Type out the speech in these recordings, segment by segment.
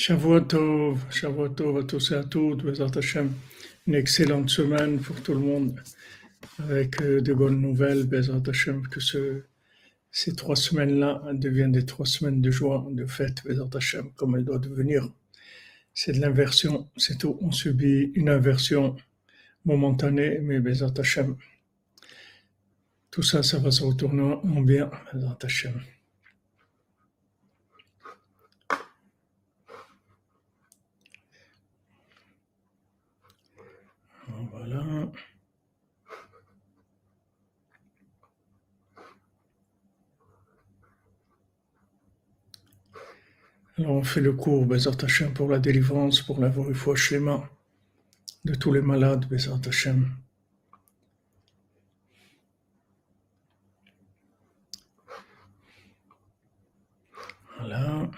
Shavuot Tov, Shavuot Tov à tous et à toutes. Une excellente semaine pour tout le monde, avec euh, de bonnes nouvelles, Bezat Hashem, que ce, ces trois semaines-là deviennent des trois semaines de joie, de fête, Bezat Hashem, comme elles doivent devenir. C'est de l'inversion, c'est tout. On subit une inversion momentanée, mais Bezat Hashem, tout ça, ça va se retourner en bien, Bezat Hashem. Voilà. Alors on fait le cours Bezat Hashem pour la délivrance, pour la foi schéma de tous les malades Bezat Hashem. Voilà.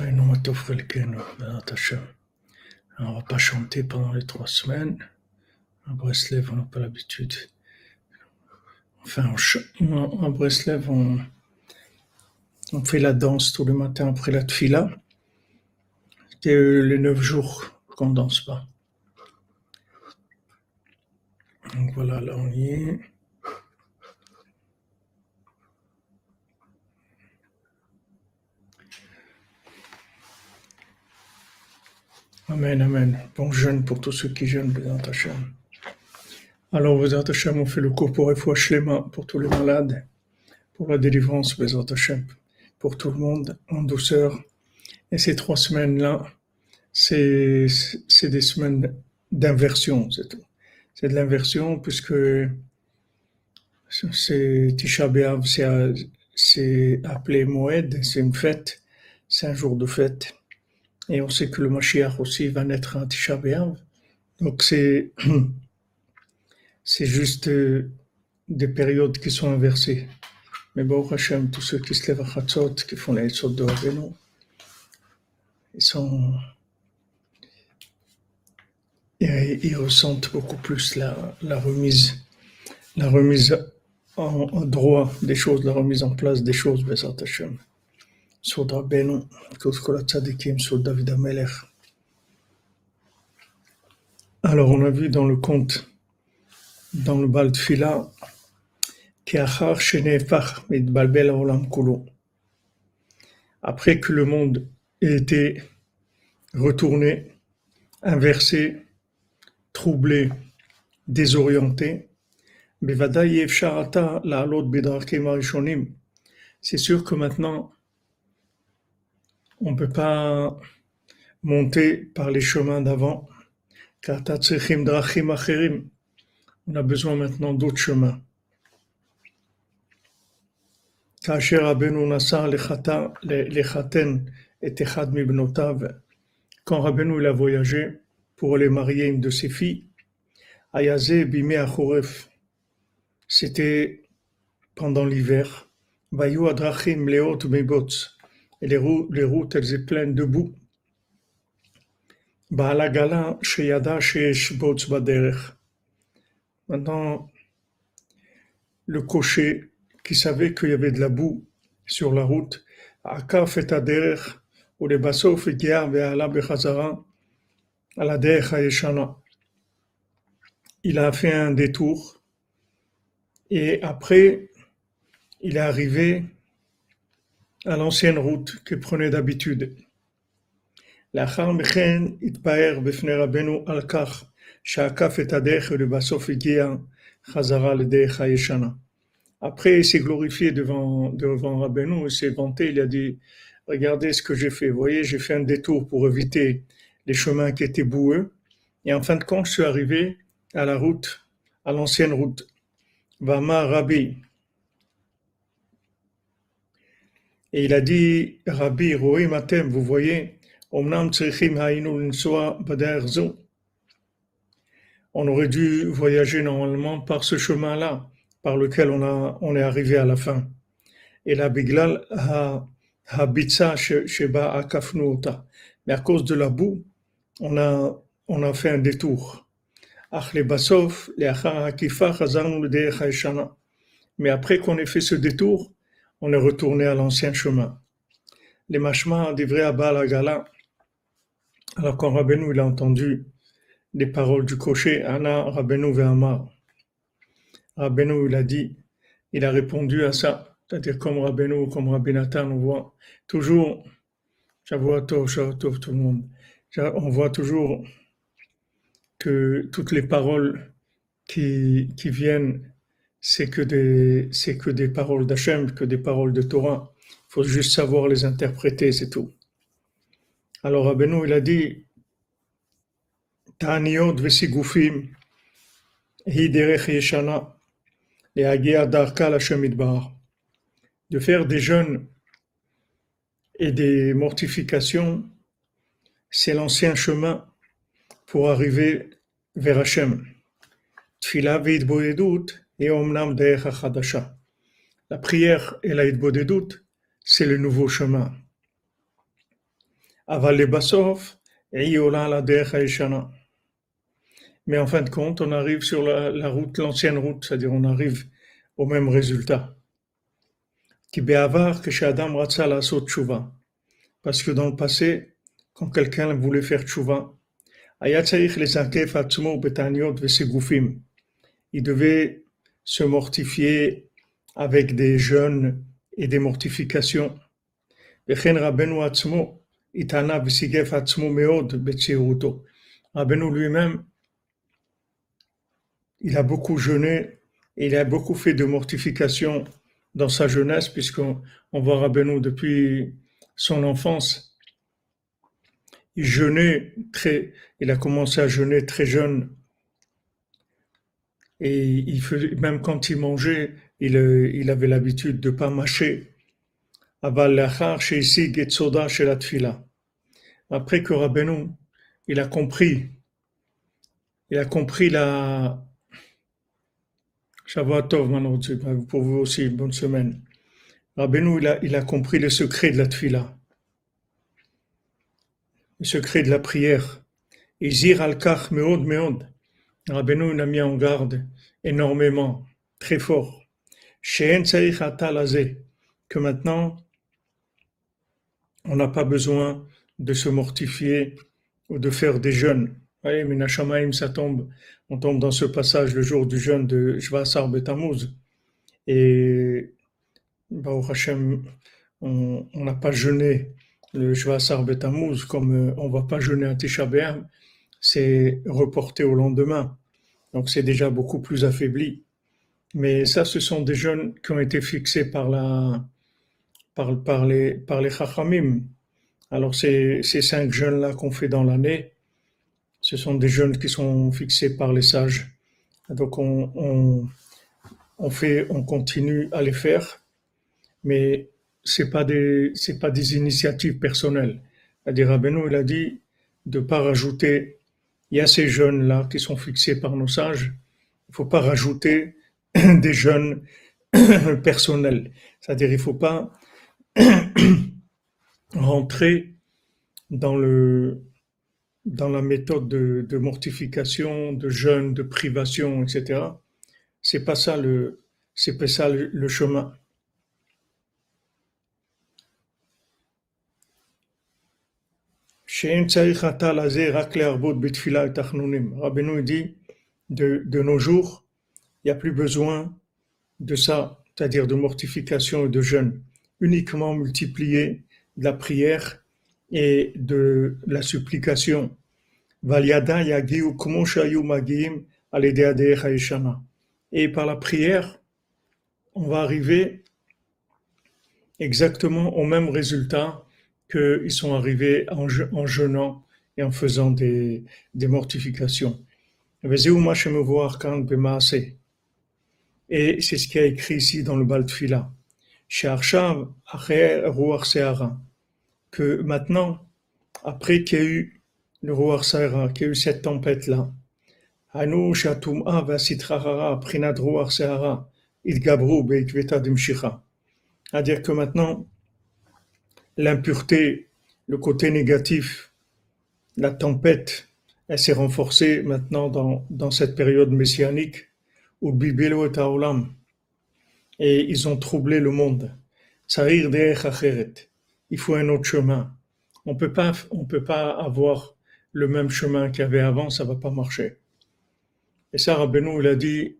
On ne va pas chanter pendant les trois semaines. À Breslev, on n'a pas l'habitude. Enfin, à Breslev, on, fait la danse tous les matins après la tfila. C'est les neuf jours qu'on danse pas. Donc voilà, là on y est. Amen, Amen. Bon jeûne pour tous ceux qui jeûnent, Bézant Hachem. Alors, Bézant Hachem, on fait le cours pour Shlema, pour tous les malades, pour la délivrance, Bézant Hachem, pour tout le monde, en douceur. Et ces trois semaines-là, c'est, des semaines d'inversion, c'est tout. C'est de l'inversion, puisque c'est Tisha B'Av, c'est, appelé Moed, c'est une fête, c'est un jour de fête. Et on sait que le Mashiach aussi va naître en Tisha B'Av. Donc c'est, C'est juste euh, des périodes qui sont inversées. Mais bon, Hachem, tous ceux qui se lèvent à Khatzot, qui font les Hatzot de Rabbeinu, ils ressentent beaucoup plus la, remise, la remise en, droit des choses, la remise en place des choses, Hachem. Rabbeinu, Tzadikim, David Amelech. Alors, on a vu dans le conte dans le shenefach mitbalbel olam kulo. Après que le monde ait été retourné, inversé, troublé, désorienté, c'est sûr que maintenant on ne peut pas monter par les chemins d'avant. On a besoin maintenant d'autres chemins. Quand Rabbeinu a voyagé pour aller marier une de ses filles, c'était pendant l'hiver, et les routes, les routes elles étaient pleines de boue. Maintenant, le cocher qui savait qu'il y avait de la boue sur la route, il a fait un détour et après il est arrivé à l'ancienne route que prenait d'habitude. Après, il s'est glorifié devant, devant Rabbeinu, il s'est vanté, il a dit, regardez ce que j'ai fait, vous voyez, j'ai fait un détour pour éviter les chemins qui étaient boueux, et en fin de compte, je suis arrivé à la route, à l'ancienne route. Vama Rabbi, Et il a dit, Rabbi, vous voyez, on aurait dû voyager normalement par ce chemin-là, par lequel on, a, on est arrivé à la fin. Et la Biglal habitsa sheba akafnuota. Mais à cause de la boue, on a, on a fait un détour. Mais après qu'on ait fait ce détour, on est retourné à l'ancien chemin. Les machmas des vrais Abba Gala. Alors quand Rabbeinu il a entendu les paroles du cocher, Anna Rabbeinu Ve'amar. Rabbeinu il a dit, il a répondu à ça. C'est-à-dire comme Rabbeinu, comme Rabbi Nathan, on voit toujours, Shavuot Tov, Tov, tout le monde, on voit toujours que toutes les paroles qui, qui viennent, c'est que des, c'est que des paroles d'Hachem, que des paroles de Torah. Il faut juste savoir les interpréter, c'est tout. Alors Rabbeinu, il a dit, Ta'aniot vesigufim, hi derech yeshana, et darka l'Hachem idbar de faire des jeûnes et des mortifications, c'est l'ancien chemin pour arriver vers Hachem. Tfila et omnam La prière et la hitbodedut, c'est le nouveau chemin. Aval basov et la Mais en fin de compte, on arrive sur la, route, l'ancienne route, c'est-à-dire on arrive au même résultat. Parce que dans le passé, quand quelqu'un voulait faire tchouva, il devait se mortifier avec des jeûnes et des mortifications. Rabbeinu lui-même, il a beaucoup jeûné et il a beaucoup fait de mortifications dans sa jeunesse, puisqu'on on voit Rabbeinu depuis son enfance. Il jeûnait très, il a commencé à jeûner très jeune. Et il faisait, même quand il mangeait, il, il avait l'habitude de pas mâcher. Après que Rabbeinu, il a compris, il a compris la, Shavuot maintenant, pour vous aussi, bonne semaine. Rabbeinu, il a, compris le secret de la tfila, le secret de la prière. Izir al-kach meod meod. Rabbeinu, il a mis en garde énormément, très fort. She'en que maintenant, on n'a pas besoin de se mortifier ou de faire des jeûnes. Oui, mais ça tombe on tombe dans ce passage le jour du jeûne de Shvasar Betamuz. Et au Hashem, on n'a pas jeûné le Shvasar Betamuz comme euh, on ne va pas jeûner un Tisha c'est reporté au lendemain. Donc c'est déjà beaucoup plus affaibli. Mais ça, ce sont des jeûnes qui ont été fixés par, la, par, les, par les Chachamim. Alors ces cinq jeûnes-là qu'on fait dans l'année, ce sont des jeunes qui sont fixés par les sages. Donc on, fait, on continue à les faire, mais c'est pas des c'est pas des initiatives personnelles. C'est-à-dire Rabbeinu, il a dit de pas rajouter. Il y a ces jeunes là qui sont fixés par nos sages. Il faut pas rajouter des jeunes personnels. C'est-à-dire il faut pas rentrer dans le dans la méthode de, mortification, de jeûne, de privation, etc. C'est pas ça le, c'est pas ça le, chemin. Rabbeinu dit de, de nos jours, il n'y a plus besoin de ça, c'est-à-dire de mortification et de jeûne, uniquement multiplier la prière et de la supplication. Et par la prière, on va arriver exactement au même résultat qu'ils sont arrivés en, jeûnant et en faisant des, mortifications. Et c'est ce qui est écrit ici dans le Baltfila que maintenant, après qu'il y a eu le roi Saïra, qu'il y a eu cette tempête-là, Shatum'a Vasitrahara, Beikveta Dimshicha. C'est-à-dire que maintenant, l'impureté, le côté négatif, la tempête, elle s'est renforcée maintenant dans, dans cette période messianique où Bibelo et et ils ont troublé le monde. Il faut un autre chemin. On peut pas, on peut pas avoir le même chemin qu'il y avait avant, ça va pas marcher. Et ça, Rabbeinu, il a dit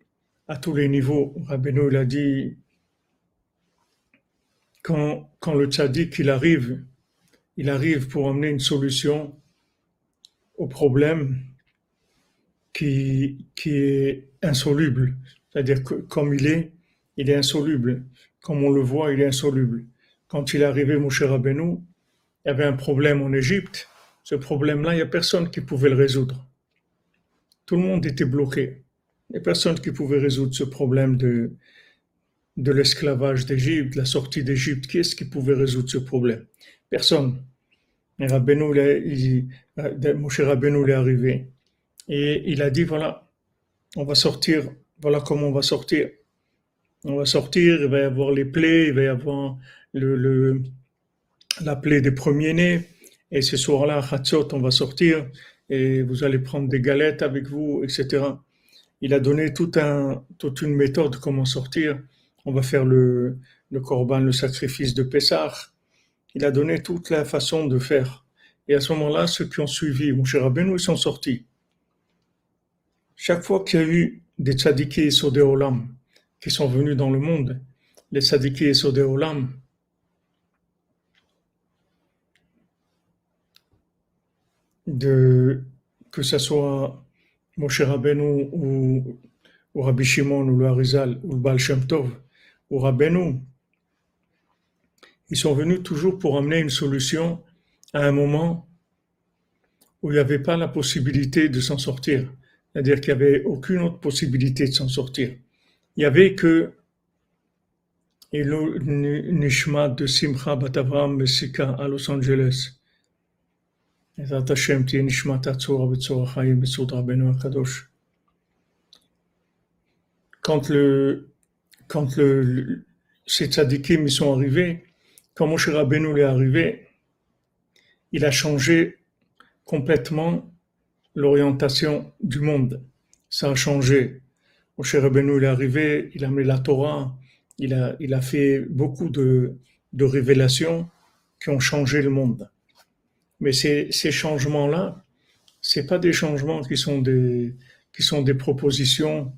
à tous les niveaux. Rabbeinu, il a dit quand, quand le tzaddik, il arrive, il arrive pour amener une solution au problème qui, qui est insoluble. C'est-à-dire que comme il est, il est insoluble. Comme on le voit, il est insoluble. Quand il est arrivé, Moshe Rabbeinu, il y avait un problème en Égypte. Ce problème-là, il n'y a personne qui pouvait le résoudre. Tout le monde était bloqué. Il n'y a personne qui pouvait résoudre ce problème de, de l'esclavage d'Égypte, la sortie d'Égypte. Qui est-ce qui pouvait résoudre ce problème? Personne. Et Rabbeinu, il, est arrivé. Et il a dit, voilà, on va sortir, voilà comment on va sortir. On va sortir, il va y avoir les plaies, il va y avoir le, la plaie des premiers-nés. Et ce soir-là, on va sortir et vous allez prendre des galettes avec vous, etc. Il a donné tout un, toute une méthode comment sortir. On va faire le, korban, le sacrifice de Pessah. Il a donné toute la façon de faire. Et à ce moment-là, ceux qui ont suivi mon cher Rabbeinu, ils sont sortis. Chaque fois qu'il y a eu des tzadikis sur des olam qui sont venus dans le monde, les tzadikis sur des de, que ce soit Moshe Rabbeinu ou, ou Rabbi Shimon ou le Harizal ou le Baal Shem Tov ou Rabbeinu, ils sont venus toujours pour amener une solution à un moment où il n'y avait pas la possibilité de s'en sortir. C'est-à-dire qu'il n'y avait aucune autre possibilité de s'en sortir. Il n'y avait que Nishma de Simcha Batavram Messika à Los Angeles. Quand le, quand ces tzadikim ils sont arrivés, quand Moshe Rabbeinu est arrivé, il a changé complètement l'orientation du monde. Ça a changé. Moshe Rabbeinu est arrivé, il a mis la Torah, il a, fait beaucoup de révélations qui ont changé le monde. Mais ces, ces changements-là, c'est pas des changements qui sont des, qui sont des propositions,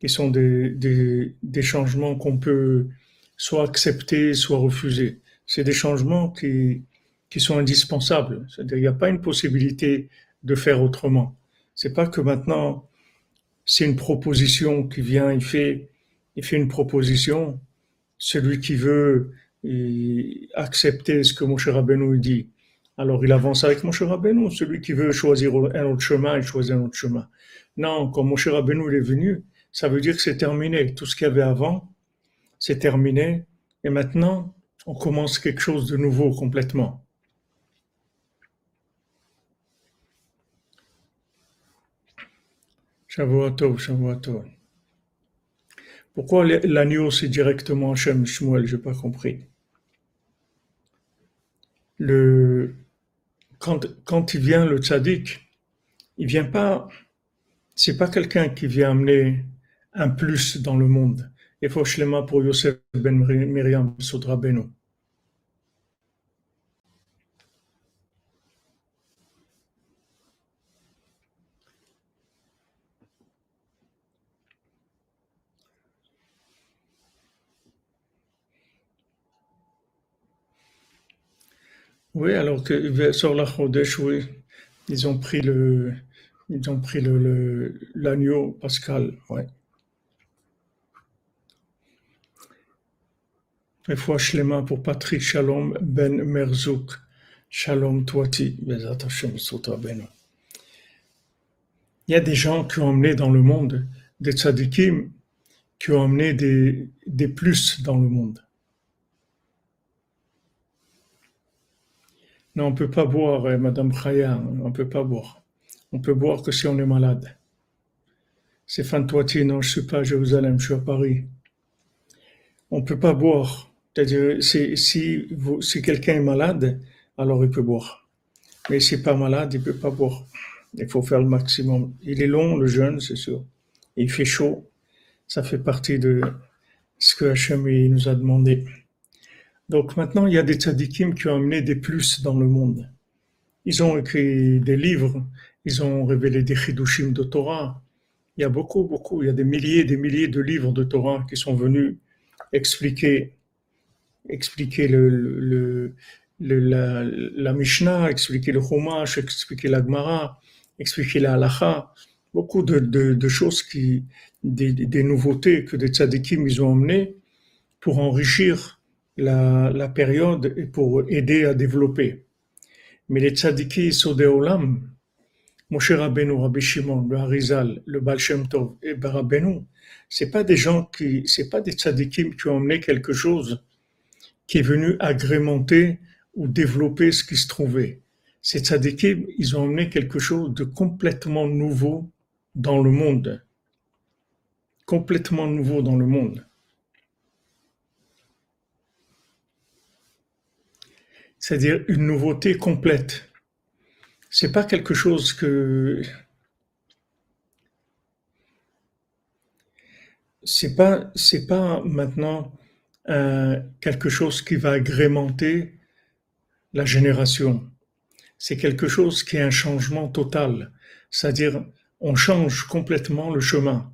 qui sont des, des, des changements qu'on peut soit accepter, soit refuser. C'est des changements qui, qui sont indispensables. C'est-à-dire, il n'y a pas une possibilité de faire autrement. C'est pas que maintenant, c'est une proposition qui vient, il fait, il fait une proposition. Celui qui veut accepter ce que Moshe Rabbeinu dit, alors il avance avec Moshe Rabbeinu. Celui qui veut choisir un autre chemin, il choisit un autre chemin. Non, quand Moshe Rabbeinu est venu, ça veut dire que c'est terminé. Tout ce qu'il y avait avant, c'est terminé. Et maintenant, on commence quelque chose de nouveau complètement. Pourquoi l'agneau c'est directement Hachem Shmuel? J'ai pas compris. Le, quand, il vient le tzaddik, il vient pas, c'est pas quelqu'un qui vient amener un plus dans le monde. Il faut shlema pour Yosef ben Miriam Sodra Beno. Oui, alors que sur la Chodesh, oui, ils ont pris le, ils ont pris le, l'agneau pascal, ouais. Et fois Shlema pour Patrick Shalom Ben Merzouk. Shalom Toiti, Bezat Hashem Beno. Il y a des gens qui ont amené dans le monde, des tzadikim, qui ont amené des, des plus dans le monde. Non, on peut pas boire, eh, Madame Khaya, on ne peut pas boire. On peut boire que si on est malade. C'est Fantouati, non, je ne suis pas à Jérusalem, je suis à Paris. On ne peut pas boire. C'est-à-dire, si, si, si quelqu'un est malade, alors il peut boire. Mais s'il n'est pas malade, il ne peut pas boire. Il faut faire le maximum. Il est long, le jeûne, c'est sûr. il fait chaud. Ça fait partie de, ce que il nous a demandé. Donc maintenant, il y a des tzadikim qui ont amené des plus dans le monde. Ils ont écrit des livres, ils ont révélé des chidushim de Torah. Il y a beaucoup, beaucoup, il y a des milliers des milliers de livres de Torah qui sont venus expliquer, expliquer la, Mishnah, expliquer le Chumash, expliquer la Gemara, expliquer la Halacha. Beaucoup de choses qui, des, des, nouveautés que des tzadikim ils ont amenées pour enrichir la, la période et pour aider à développer. Mais les tzadikis Sodé Olam, Moshe Rabbeinu, Rabbi Shimon, le Harizal, le Baal Shem Tov et Rabbeinu, c'est pas des gens qui, c'est pas des tzadikim qui ont amené quelque chose qui est venu agrémenter ou développer ce qui se trouvait. Ces tzadikim, ils ont amené quelque chose de complètement nouveau dans le monde. Complètement nouveau dans le monde. C'est-à-dire une nouveauté complète. C'est pas quelque chose que c'est pas c'est pas maintenant euh, quelque chose qui va agrémenter la génération. C'est quelque chose qui est un changement total, c'est-à-dire on change complètement le chemin.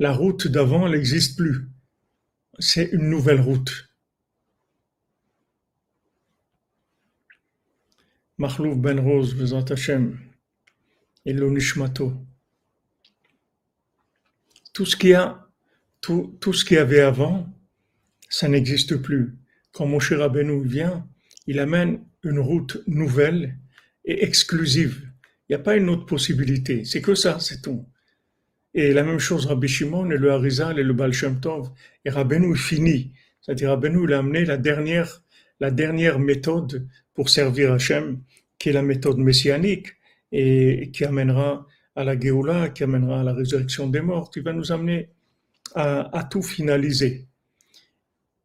La route d'avant n'existe plus. C'est une nouvelle route. Ben Rose, Tout ce qu'il y a, tout, tout ce qu'il y avait avant, ça n'existe plus. Quand Moshe Rabbeinu vient, il amène une route nouvelle et exclusive. Il n'y a pas une autre possibilité. C'est que ça, c'est tout. Et la même chose, Rabbi Shimon et le Harizal et le Baal Shem Tov. Et Rabbeinu finit. C'est-à-dire, Rabbeinu, il a amené la dernière, la dernière méthode pour servir Hachem, qui est la méthode messianique et qui amènera à la Géoula, qui amènera à la résurrection des morts, qui va nous amener à, tout finaliser.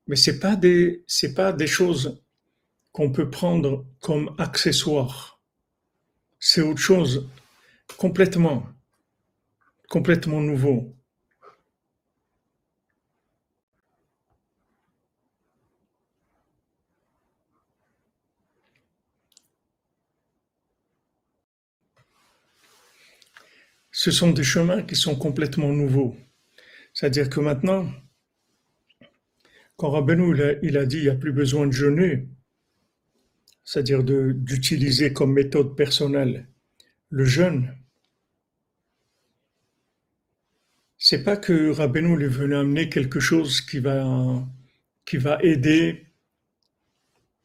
Mais c'est pas des, pas des choses qu'on peut prendre comme accessoires. C'est autre chose complètement, complètement nouveau. Ce sont des chemins qui sont complètement nouveaux. C'est-à-dire que maintenant, quand Rabbeinu il a, dit il n'y a plus besoin de jeûner, c'est-à-dire d'utiliser comme méthode personnelle le jeûne, c'est pas que Rabbeinu est venu amener quelque chose qui va, qui va aider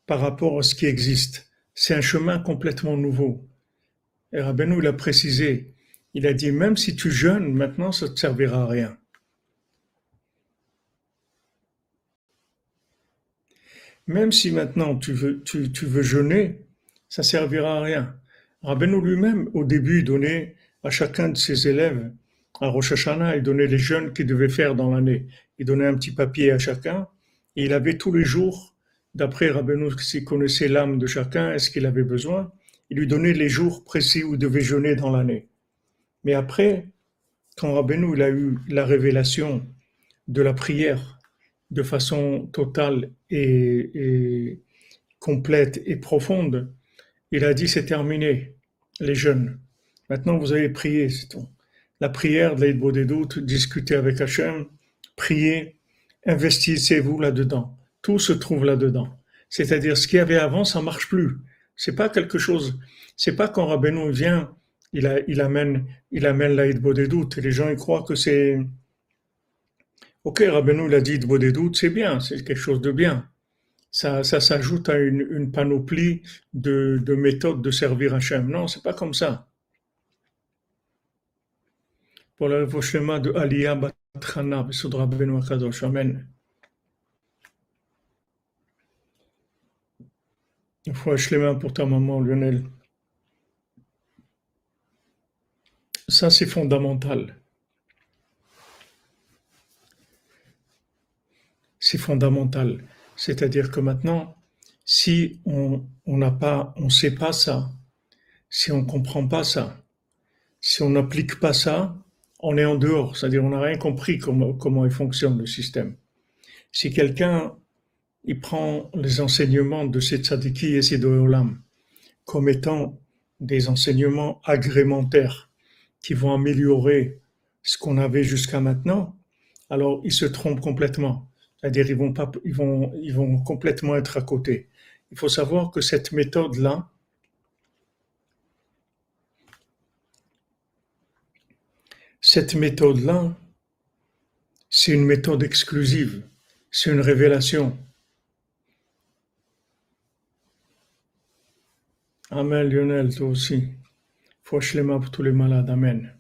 par rapport à ce qui existe. C'est un chemin complètement nouveau. Et Rabbeinu l'a précisé, il a dit, même si tu jeûnes, maintenant, ça ne te servira à rien. Même si maintenant tu veux, tu, veux jeûner, ça ne servira à rien. Rabbeinu lui-même, au début, donnait à chacun de ses élèves, à Rosh Hashanah, il donnait les jeûnes qu'il devait faire dans l'année. Il donnait un petit papier à chacun, et il avait tous les jours, d'après Rabbeinu, s'il connaissait l'âme de chacun, est-ce qu'il avait besoin, il lui donnait les jours précis où il devait jeûner dans l'année. Mais après, quand Rabbeinu il a eu la révélation de la prière de façon totale et, complète et profonde, il a dit c'est terminé, les jeunes. Maintenant vous avez prié, c'est tout. La prière de l'aide des doutes, discuter avec Hachem, prier, investissez-vous là-dedans. Tout se trouve là-dedans. C'est-à-dire ce qu'il y avait avant, ça marche plus. C'est pas quelque chose. C'est pas quand Rabbeinu vient il, amène, il amène la des doutes. Les gens ils croient que c'est. Ok, Rabbeinu l'a dit des doutes, c'est bien, c'est quelque chose de bien. Ça, s'ajoute à une, panoplie de, méthodes de servir Hachem. Non, c'est pas comme ça. Pour le schéma de Aliyah Batrana, Rabbeinu Akadosh. Amen. Une fois mains pour ta maman, Lionel. Ça, c'est fondamental. C'est fondamental. C'est-à-dire que maintenant, si on n'a pas, on sait pas ça, si on comprend pas ça, si on n'applique pas ça, on est en dehors. C'est-à-dire on n'a rien compris comment, comment il fonctionne le système. Si quelqu'un il prend les enseignements de ces tzadiki et ces doyolam comme étant des enseignements agrémentaires qui vont améliorer ce qu'on avait jusqu'à maintenant, alors ils se trompent complètement. C'est-à-dire ils vont pas, ils vont, ils vont complètement être à côté. Il faut savoir que cette méthode-là, cette méthode-là, c'est une méthode exclusive, c'est une révélation. Amen Lionel, toi aussi. Fouche les mains pour tous les malades, Amen.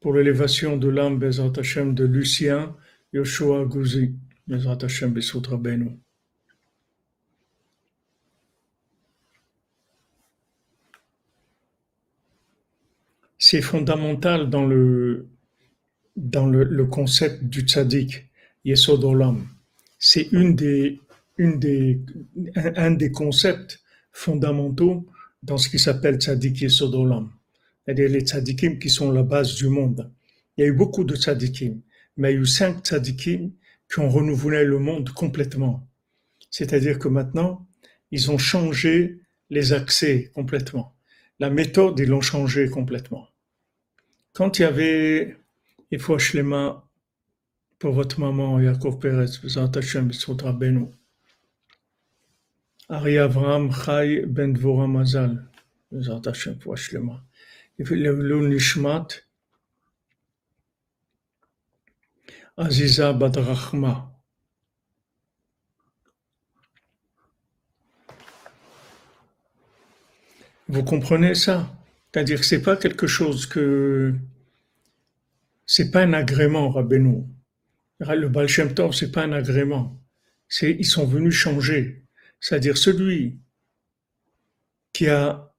Pour l'élévation de l'âme Bezat Hashem de Lucien Yoshua Gouzi, Bezat Hashem Besut Rabbeinu. C'est fondamental dans le, dans le, le concept du tzaddik, Yesod Olam. C'est une des, un, des concepts fondamentaux dans ce qui s'appelle tzaddik Yesod Olam. C'est-à-dire les tzaddikim qui sont la base du monde. Il y a eu beaucoup de tzaddikim, mais il y a eu cinq tzaddikim qui ont renouvelé le monde complètement. C'est-à-dire que maintenant, ils ont changé les accès complètement. La méthode, ils l'ont changé complètement. Quand il y avait, il faut mains pour votre maman, Yaakov Perez, Hashem, B'zrat Rabbeinu. Ari Avraham Chai Ben Dvorah Mazal, Aziza Badrachma. Vous comprenez ça? C'est-à-dire que ce n'est pas quelque chose que c'est pas un agrément, Rabbeinu. Le Baal Shem Tov, c'est pas un agrément. Ils sont venus changer. C'est-à-dire celui qui a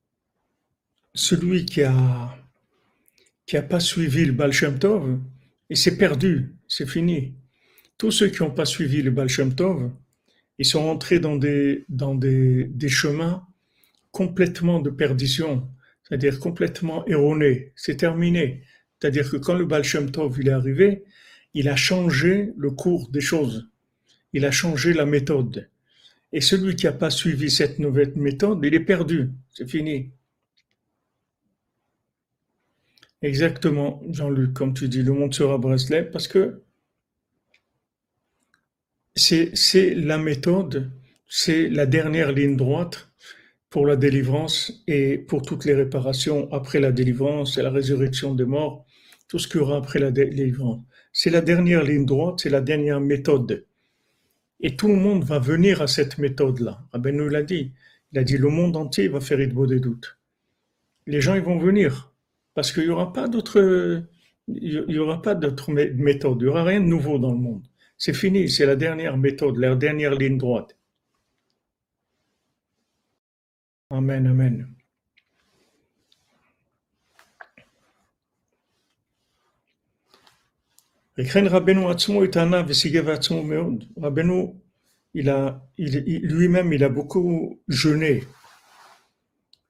celui qui a qui a pas suivi le Baal Shem Tov, il s'est perdu, c'est fini. Tous ceux qui n'ont pas suivi le Baal Shem Tov, ils sont entrés dans des, dans des, des chemins complètement de perdition, c'est-à-dire complètement erronés. C'est terminé. C'est-à-dire que quand le Baal Shem Tov il est arrivé, il a changé le cours des choses. Il a changé la méthode. Et celui qui n'a pas suivi cette nouvelle méthode, il est perdu. C'est fini. Exactement, Jean-Luc, comme tu dis, le monde sera bracelet, parce que c'est la méthode, c'est la dernière ligne droite pour la délivrance et pour toutes les réparations après la délivrance et la résurrection des morts, tout ce qu'il y aura après la délivrance. C'est la dernière ligne droite, c'est la dernière méthode. Et tout le monde va venir à cette méthode-là. ben nous l'a dit. Il a dit le monde entier va faire Idbo des doutes. Les gens, ils vont venir. Parce qu'il n'y aura pas d'autre, il y aura pas d'autre méthode. Il n'y aura rien de nouveau dans le monde. C'est fini. C'est la dernière méthode, la dernière ligne droite. Amen, amen. Il, lui-même, il a beaucoup jeûné.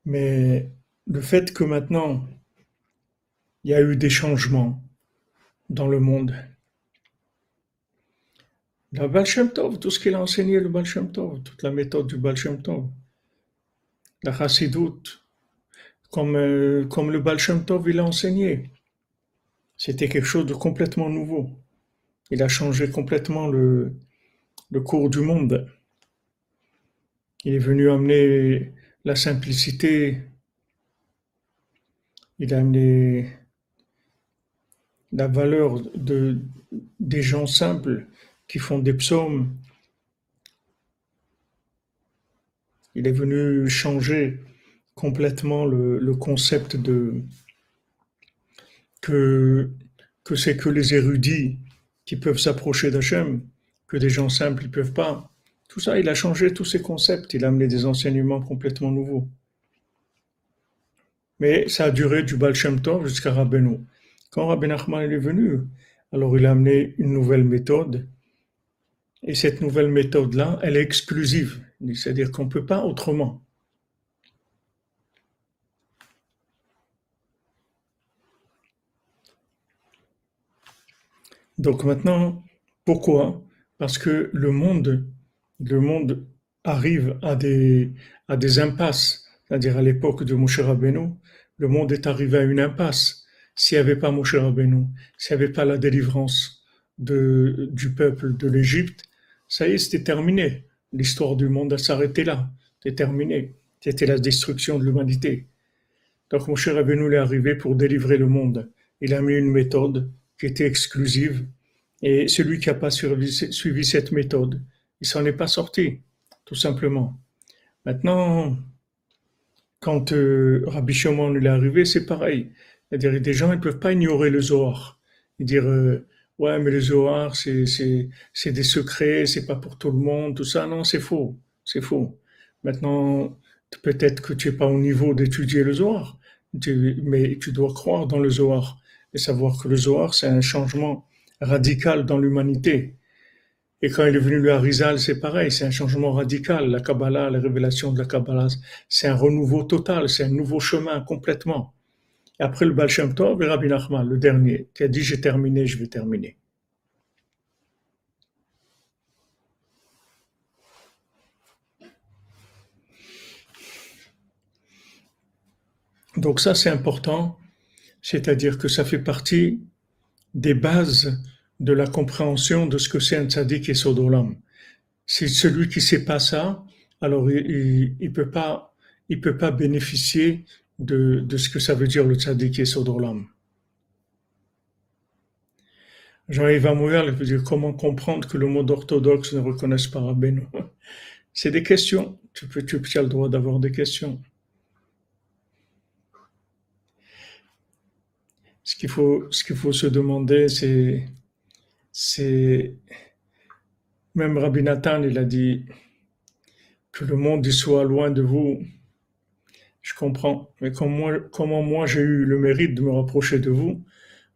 Mais le fait que maintenant, il y a eu des changements dans le monde. Le Baal Shem Tov, tout ce qu'il a enseigné, le Baal Shem Tov, toute la méthode du Baal Tov, la Chassidoute, comme, euh, comme le Baal Tov, il a enseigné. C'était quelque chose de complètement nouveau. Il a changé complètement le, cours du monde. Il est venu amener la simplicité. Il a amené la valeur de, des gens simples qui font des psaumes. Il est venu changer complètement le, concept de que, c'est que les érudits qui peuvent s'approcher d'Hachem, que des gens simples ne peuvent pas. Tout ça, il a changé tous ces concepts, il a amené des enseignements complètement nouveaux. Mais ça a duré du Baal Shem jusqu'à Rabbeinu. Quand Rabbi Nachman est venu, alors il a amené une nouvelle méthode. Et cette nouvelle méthode-là, elle est exclusive. C'est-à-dire qu'on ne peut pas autrement. Donc maintenant, pourquoi? Parce que le monde, le monde arrive à des, impasses. C'est-à-dire à, l'époque de Moshe Rabbeinu, le monde est arrivé à une impasse. S'il n'y avait pas Moshe Rabbeinu, s'il n'y avait pas la délivrance du peuple de l'Égypte, ça y est, c'était terminé. L'histoire du monde a s'arrêté là. C'était terminé. C'était la destruction de l'humanité. Donc Moshe Rabbeinu est arrivé pour délivrer le monde. Il a mis une méthode qui était exclusive. Et celui qui n'a pas suivi, cette méthode, il s'en est pas sorti, tout simplement. Maintenant, quand euh, Rabbi est arrivé, c'est pareil. Des gens ne peuvent pas ignorer le Zohar. Et dire, euh, ouais, mais le Zohar, c'est, c'est, c'est des secrets, c'est pas pour tout le monde, tout ça. Non, c'est faux. C'est faux. Maintenant, peut-être que tu n'es pas au niveau d'étudier le Zohar, mais tu dois croire dans le Zohar et savoir que le Zohar, c'est un changement radical dans l'humanité. Et quand il est venu le Harizal, c'est pareil, c'est un changement radical. La Kabbalah, la révélation de la Kabbalah, c'est un renouveau total, c'est un nouveau chemin complètement. Et après le Baal Shem Tov et Rabbi Nachman, le dernier, qui a dit j'ai terminé, je vais terminer. Donc ça, c'est important, c'est-à-dire que ça fait partie des bases de la compréhension de ce que c'est un tzaddik et sodolam. C'est celui qui sait pas ça, alors il, il, peut pas, peut pas bénéficier de, ce que ça veut dire le tzaddik et sodolam. Jean-Yves Amouyal veut dire comment comprendre que le monde orthodoxe ne reconnaisse pas Rabbeinu? C'est des questions. Tu peux, tu as le droit d'avoir des questions. Ce qu'il faut, faut se demander, c'est, même Rabbi Nathan, il a dit que le monde soit loin de vous. Je comprends. Mais comment moi j'ai eu le mérite de me rapprocher de vous,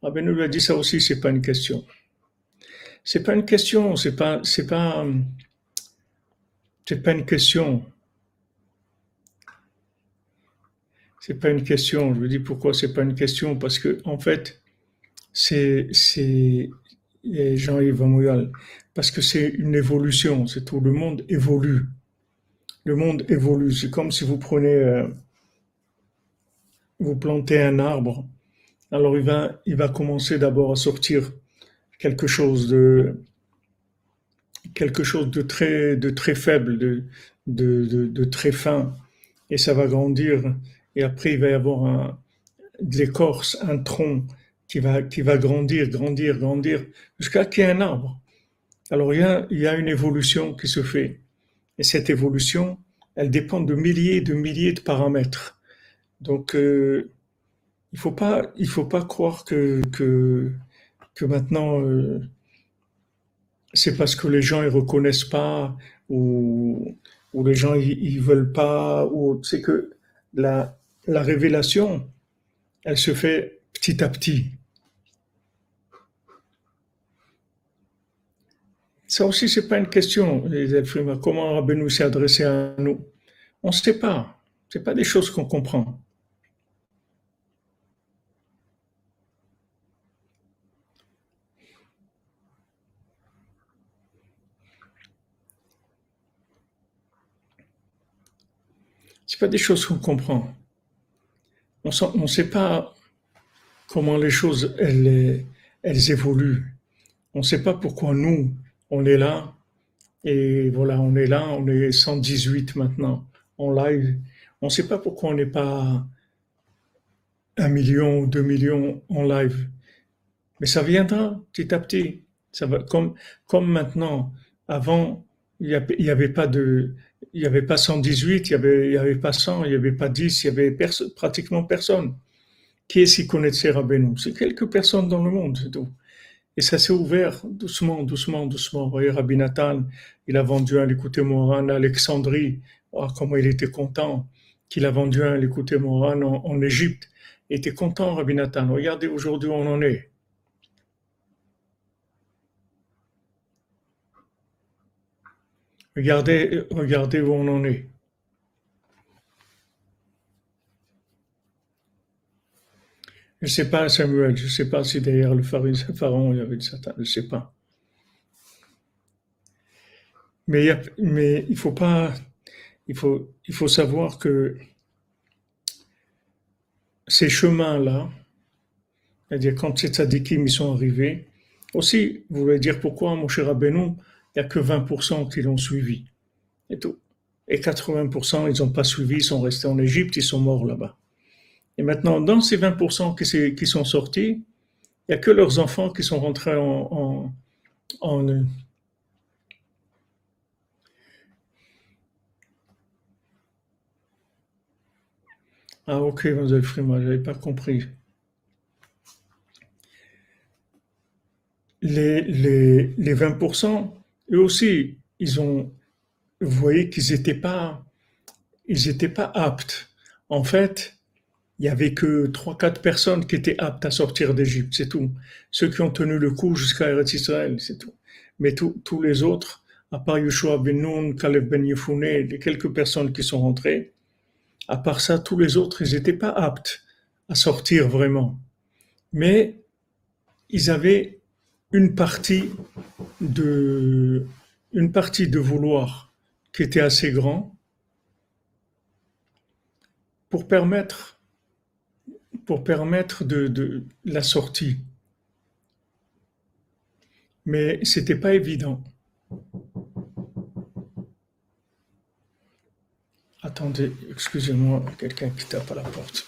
Rabbi nous a dit ça aussi, c'est pas une question. C'est pas une question, c'est pas, c'est pas, c'est pas une question. C'est pas une question. Je vous dis pourquoi c'est pas une question? Parce que en fait c'est Jean-Yves Amouyal parce que c'est une évolution. C'est tout le monde évolue. Le monde évolue. C'est comme si vous prenez euh, vous plantez un arbre. Alors il va il va commencer d'abord à sortir quelque chose de quelque chose de très de très faible de, de, de très fin et ça va grandir et après il va y avoir un, de l'écorce, un tronc qui va, qui va grandir, grandir, grandir, jusqu'à qu'il y ait un arbre. Alors il y, a, une évolution qui se fait. Et cette évolution, elle dépend de milliers et de milliers de paramètres. Donc euh, il faut pas, faut pas croire que, que, maintenant euh, c'est parce que les gens ils reconnaissent pas ou, les gens ils veulent pas ou c'est que la, la révélation, elle se fait petit à petit. Ça aussi, c'est pas une question, les Comment Rabbeinu s'est adressé à nous? On ne sait pas. Ce pas des choses qu'on comprend. C'est pas des choses qu'on comprend on ne sait pas comment les choses elles, évoluent. On ne sait pas pourquoi nous, on est là. Et voilà, on est là, on est 118 maintenant en live. On ne sait pas pourquoi on n'est pas un million ou deux millions en live. Mais ça viendra petit à petit. Ça va, comme, comme maintenant, avant, il n'y avait pas de, il n'y avait pas 118, il n'y avait, avait pas 100, il n'y avait pas 10, il y avait pratiquement personne. Qui est-ce qui connaissait Rabbeinu? C'est quelques personnes dans le monde, c'est tout. Et ça s'est ouvert doucement, doucement, doucement. Vous voyez, Rabbi Nathan, il a vendu un l'écouter Moran à Alexandrie. Oh, comment il était content qu'il a vendu un l'écouter Moran en, en Égypte. Il était content, Rabbi Nathan. Regardez aujourd'hui où on en est. Regardez, regardez où on en est. Je ne sais pas, Samuel, je ne sais pas si derrière le pharaon, il y avait Satan, je ne sais pas. Mais, mais il faut pas, il faut, savoir que ces chemins-là, c'est-à-dire quand ces tzadikim ils sont arrivés, aussi, vous voulez dire pourquoi, mon cher Rabbeinu, il n'y a que 20% qui l'ont suivi. Et tout. Et 80%, ils n'ont pas suivi, ils sont restés en Égypte, ils sont morts là-bas. Et maintenant, dans ces 20% qui, sont sortis, il n'y a que leurs enfants qui sont rentrés en, en, Ah ok, mademoiselle Frima, je n'avais pas compris. Les, les, les 20%, eux aussi, ils ont, vous voyez qu'ils n'étaient pas, ils étaient pas aptes. En fait, il y avait que trois, quatre personnes qui étaient aptes à sortir d'Égypte, c'est tout. Ceux qui ont tenu le coup jusqu'à Eretz Israël, c'est tout. Mais tous les autres, à part Yeshua ben Nun, Caleb ben Yefune, les quelques personnes qui sont rentrées, à part ça, tous les autres, ils n'étaient pas aptes à sortir vraiment. Mais ils avaient une partie de, une partie de vouloir qui était assez grand pour permettre pour permettre de, la sortie. Mais c'était pas évident. Attendez, excusez-moi, quelqu'un qui tape à la porte.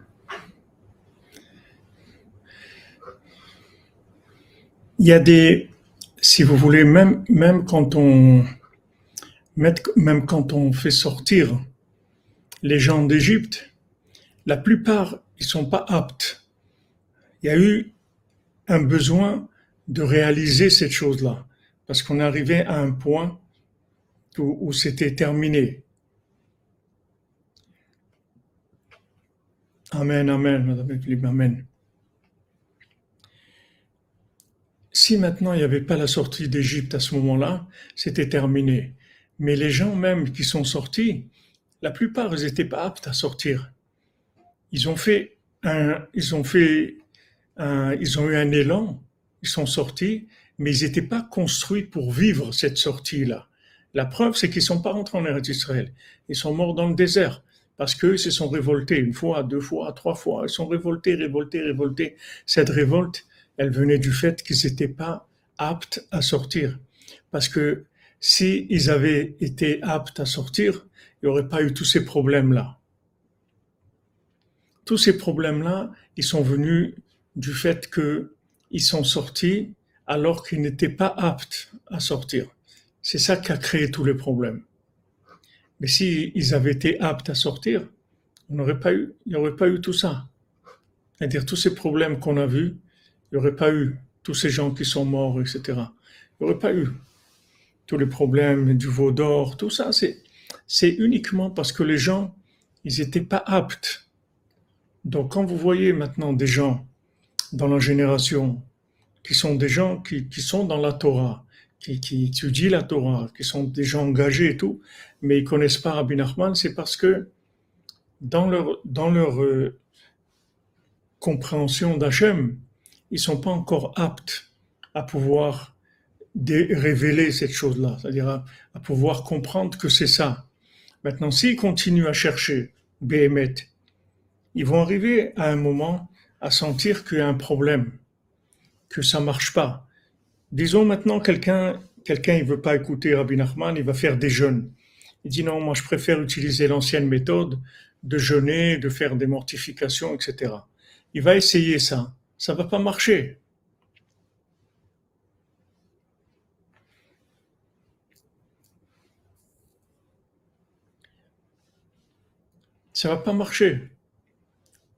Il y a des, si vous voulez, même, même quand on, même quand on fait sortir les gens d'Égypte, la plupart, ils sont pas aptes. Il y a eu un besoin de réaliser cette chose-là, parce qu'on arrivé à un point où, c'était terminé. Amen, amen, Madame Philippe, amen. Si maintenant il n'y avait pas la sortie d'Égypte à ce moment-là, c'était terminé. Mais les gens même qui sont sortis, la plupart, ils n'étaient pas aptes à sortir. Ils ont fait un, ils ont fait un, ils ont eu un élan, ils sont sortis, mais ils n'étaient pas construits pour vivre cette sortie-là. La preuve, c'est qu'ils sont pas rentrés en Eretz Israël. Ils sont morts dans le désert parce qu'ils se sont révoltés une fois, deux fois, trois fois. Ils sont révoltés, révoltés, révoltés. Cette révolte, elle venait du fait qu'ils n'étaient pas aptes à sortir. Parce que s'ils avaient été aptes à sortir, il n'y aurait pas eu tous ces problèmes-là. Tous ces problèmes-là, ils sont venus du fait qu'ils sont sortis alors qu'ils n'étaient pas aptes à sortir. C'est ça qui a créé tous les problèmes. Mais s'ils avaient été aptes à sortir, on pas eu, il n'y aurait pas eu tout ça. C'est-à-dire tous ces problèmes qu'on a vus, il n'y aurait pas eu tous ces gens qui sont morts, etc. Il n'y aurait pas eu tous les problèmes du veau d'or, tout ça. C'est, uniquement parce que les gens, ils n'étaient pas aptes. Donc quand vous voyez maintenant des gens dans la génération qui sont des gens qui, sont dans la Torah, qui, étudient la Torah, qui sont des gens engagés et tout, mais ils connaissent pas Rabbi Nachman, c'est parce que dans leur, dans leur euh, compréhension d'Hachem, ils sont pas encore aptes à pouvoir révéler cette chose-là, c'est-à-dire à, pouvoir comprendre que c'est ça. Maintenant, s'ils continuent à chercher Béhémet, ils vont arriver à un moment à sentir qu'il y a un problème, que ça marche pas. Disons maintenant quelqu'un, quelqu'un il veut pas écouter Rabbi Nachman, il va faire des jeûnes. Il dit non, moi je préfère utiliser l'ancienne méthode de jeûner, de faire des mortifications, etc. Il va essayer ça. Ça va pas marcher. Ça va pas marcher.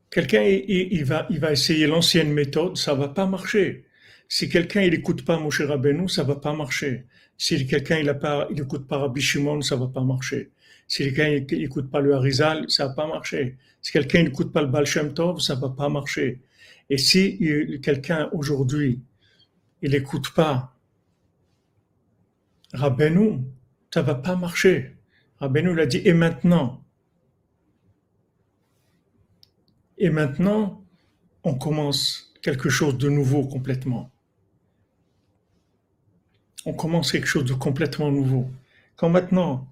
Quelqu'un, il, va, essayer l'ancienne méthode, ça va pas marcher. Si quelqu'un, il écoute pas Moshe Rabbeinu, ça va pas marcher. Si quelqu'un, il a pas, pas Rabbi Shimon, ça va pas marcher. Si quelqu'un, il écoute pas le Harizal, ça va pas marcher. Si quelqu'un n'écoute pas le Baal Shem Tov, ça va pas marcher. Et si quelqu'un aujourd'hui, il n'écoute pas Rabbeinu, ça va pas marcher. Rabbeinu l'a dit, et maintenant? Et maintenant, on commence quelque chose de nouveau complètement. On commence quelque chose de complètement nouveau. Quand maintenant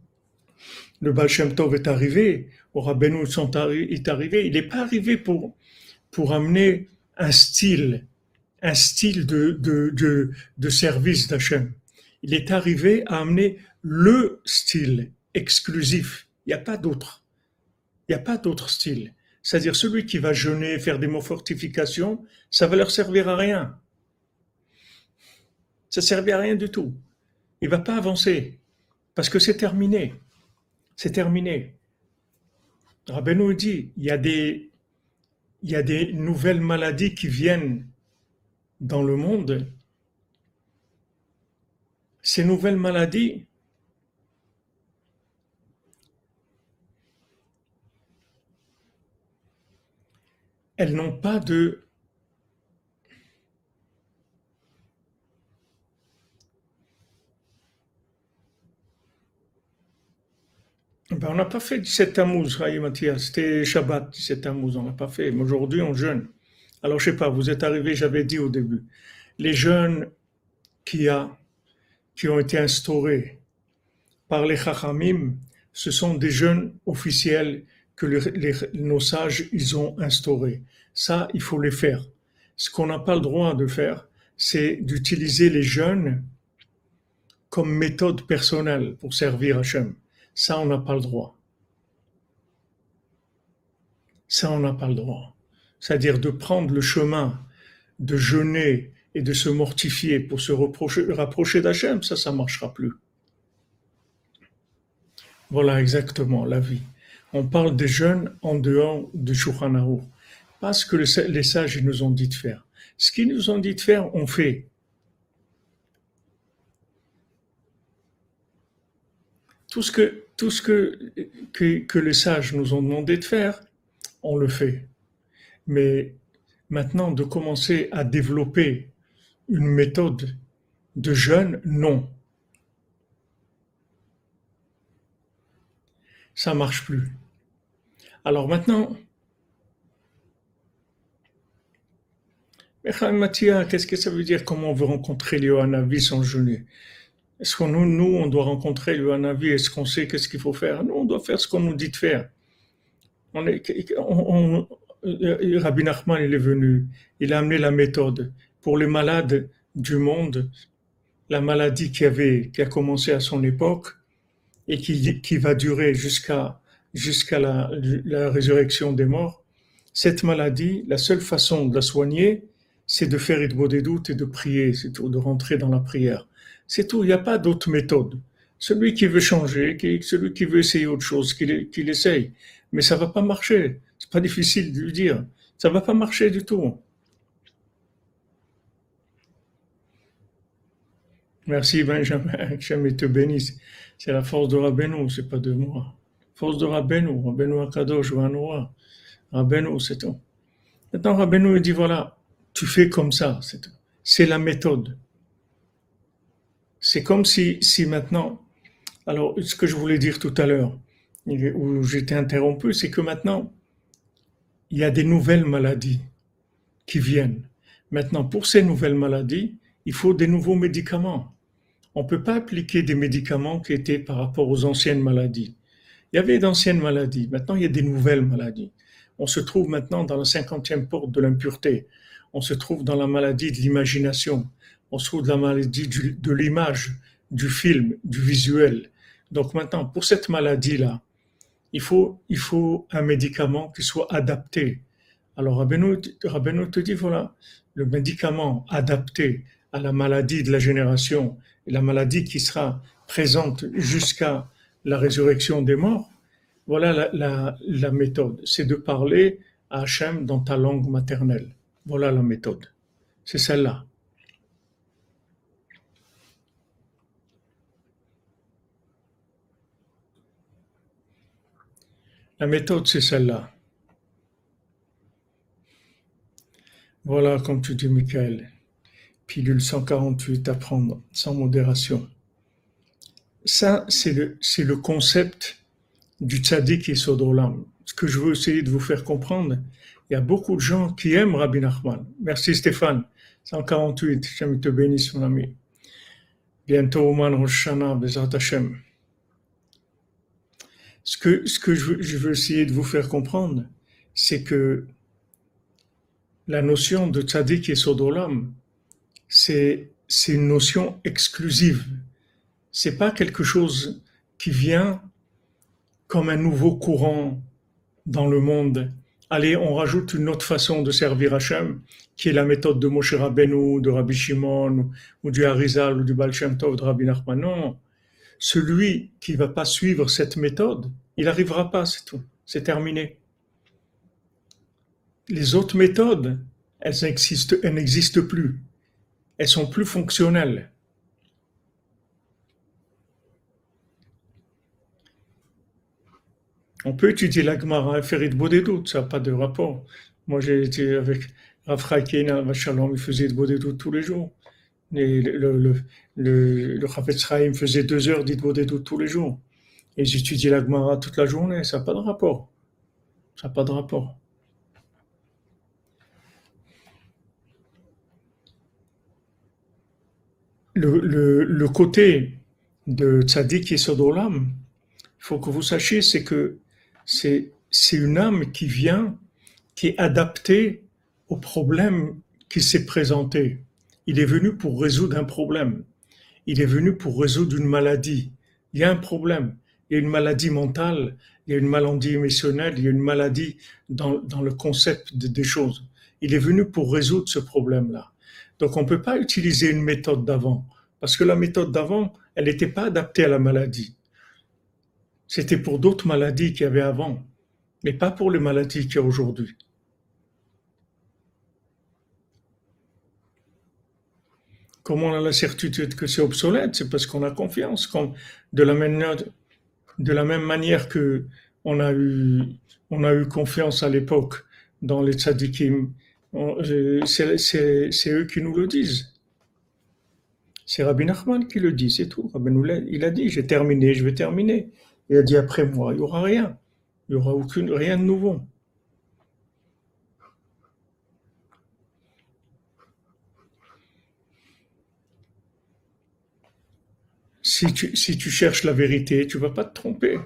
le Baal Shem Tov est arrivé, au Rabbeinu est arrivé, il n'est pas arrivé pour, pour amener un style, un style de, de, de, service d'Hachem. Il est arrivé à amener le style exclusif. Il n'y a pas d'autre. Il n'y a pas d'autre style. C'est-à-dire celui qui va jeûner, faire des mots fortifications, ça va leur servir à rien. Ça ne servir à rien du tout. Il va pas avancer parce que c'est terminé. C'est terminé. Rabbeinu dit, il y a des il y a des nouvelles maladies qui viennent dans le monde, ces nouvelles maladies, elles n'ont pas de Ben, on n'a pas fait 17 Tammuz, Mathias. C'était Shabbat, 17 Tammuz, on n'a pas fait. Mais aujourd'hui, on jeûne. Alors, je sais pas, vous êtes arrivé, j'avais dit au début, les jeûnes qui, a, qui ont été instaurés par les Chachamim, ce sont des jeûnes officiels que nos sages, ils ont instaurés. Ça, il faut les faire. Ce qu'on n'a pas le droit de faire, c'est d'utiliser les jeûnes comme méthode personnelle pour servir Hachem. Ça, on n'a pas le droit. Ça, on n'a pas le droit. C'est-à-dire de prendre le chemin de jeûner et de se mortifier pour se rapprocher d'Hachem, ça, ça ne marchera plus. Voilà exactement la vie. On parle des jeunes en dehors du Shulchan Pas ce que les sages nous ont dit de faire. Ce qu'ils nous ont dit de faire, on fait. Tout ce que, les sages nous ont demandé de faire, on le fait. Mais maintenant, de commencer à développer une méthode de jeûne, non. Ça marche plus. Alors maintenant, Mathia, qu'est-ce que ça veut dire? Comment on veut rencontrer Léoanavi sans jeûner est-ce qu'on nous, nous, on doit rencontrer le Hanavi? Est-ce qu'on sait qu'est-ce qu'il faut faire? Nous, on doit faire ce qu'on nous dit de faire. On est, on, Rabbi Nachman, il est venu, il a amené la méthode pour les malades du monde, la maladie qui avait, qui a commencé à son époque et qui, qui va durer jusqu'à jusqu'à la, résurrection des morts. Cette maladie, la seule façon de la soigner, c'est de faire des doutes et de prier, c'est de rentrer dans la prière. C'est tout, il n'y a pas d'autre méthode. Celui qui veut changer, celui qui veut essayer autre chose, qu'il essaye. Mais ça va pas marcher. C'est pas difficile de lui dire. Ça va pas marcher du tout. Merci Benjamin, que te bénisse. C'est la force de Rabbeinu, c'est pas de moi. Force de Rabbeinu, Rabbeinu Akadosh, Vanoa. Rabbeinu, c'est tout. Maintenant, Rabbeinu dit voilà, tu fais comme ça, c'est tout. C'est la méthode. C'est comme si, maintenant, alors ce que je voulais dire tout à l'heure, où j'étais interrompu, c'est que maintenant, il y a des nouvelles maladies qui viennent. Maintenant, pour ces nouvelles maladies, il faut des nouveaux médicaments. On ne peut pas appliquer des médicaments qui étaient par rapport aux anciennes maladies. Il y avait d'anciennes maladies, maintenant il y a des nouvelles maladies. On se trouve maintenant dans la cinquantième porte de l'impureté. On se trouve dans la maladie de l'imagination on trouve de la maladie de l'image, du film, du visuel. Donc maintenant, pour cette maladie-là, il faut, un médicament qui soit adapté. Alors Rabbeinu, te dit, voilà, le médicament adapté à la maladie de la génération et la maladie qui sera présente jusqu'à la résurrection des morts, voilà la, méthode. C'est de parler à Hachem dans ta langue maternelle. Voilà la méthode. C'est celle-là. La méthode, c'est celle-là. Voilà, comme tu dis, Michael. Pilule 148 à prendre sans modération. Ça, c'est le, concept du tzaddik et Sodolam. Ce que je veux essayer de vous faire comprendre, il y a beaucoup de gens qui aiment Rabbi Nachman. Merci Stéphane. 148, j'aime te bénisse mon ami. Bientôt Oman Rosh Bezat Hashem. Ce que, je, veux essayer de vous faire comprendre, c'est que la notion de tzaddik et sodolam, c'est, une notion exclusive. C'est pas quelque chose qui vient comme un nouveau courant dans le monde. Allez, on rajoute une autre façon de servir Hachem, qui est la méthode de Moshe Rabbeinu, de Rabbi Shimon, ou du Harizal, ou du Baal Shem Tov, de Rabbi Nachman. Non. Celui qui va pas suivre cette méthode, il n'arrivera pas, c'est tout. C'est terminé. Les autres méthodes, elles n'existent, elles n'existent plus. Elles sont plus fonctionnelles. On peut étudier la Gemara et de doutes, ça n'a pas de rapport. Moi, j'ai été avec Rav Vachalom, il faisait de doutes tous les jours. Le, le, le, faisait deux heures doutes tous les jours. Et j'étudiais la Gemara toute la journée, ça n'a pas de rapport. Ça n'a pas de rapport. Le, côté de Tzadik et Sodolam, il faut que vous sachiez, c'est que c'est une âme qui vient, qui est adaptée au problème qui s'est présenté. Il est venu pour résoudre un problème. Il est venu pour résoudre une maladie. Il y a un problème il y a une maladie mentale, il y a une maladie émotionnelle, il y a une maladie dans, le concept des choses. Il est venu pour résoudre ce problème-là. Donc on ne peut pas utiliser une méthode d'avant, parce que la méthode d'avant, elle n'était pas adaptée à la maladie. C'était pour d'autres maladies qu'il y avait avant, mais pas pour les maladies qu'il y a aujourd'hui. Comment on a la certitude que c'est obsolète? C'est parce qu'on a confiance. Comme de la même manière que on a eu, on a eu confiance à l'époque dans les tzadikim, c'est eux qui nous le disent. C'est Rabbi Nachman qui le dit, c'est tout. Rabbi il a dit, j'ai terminé, je vais terminer. Il a dit après moi, il n'y aura rien. Il n'y aura aucune, rien de nouveau. Si tu, si tu cherches la vérité, tu vas pas te tromper.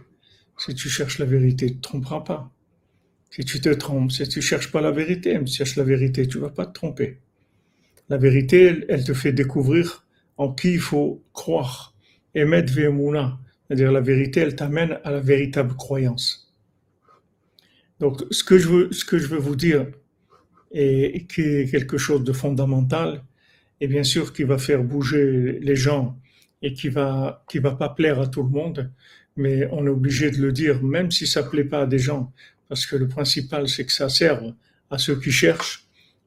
Si tu cherches la vérité, tu ne te tromperas pas. Si tu te trompes, si tu cherches pas la vérité, si tu cherches la vérité, tu vas pas te tromper. La vérité, elle, te fait découvrir en qui il faut croire. Emet ve'emuna. C'est-à-dire la vérité, elle t'amène à la véritable croyance. Donc, ce que je veux, ce que je veux vous dire, et qui est quelque chose de fondamental, et bien sûr qui va faire bouger les gens et qui va qui va pas plaire à tout le monde, mais on est obligé de le dire, même si ça plaît pas à des gens, parce que le principal c'est que ça serve à ceux qui cherchent,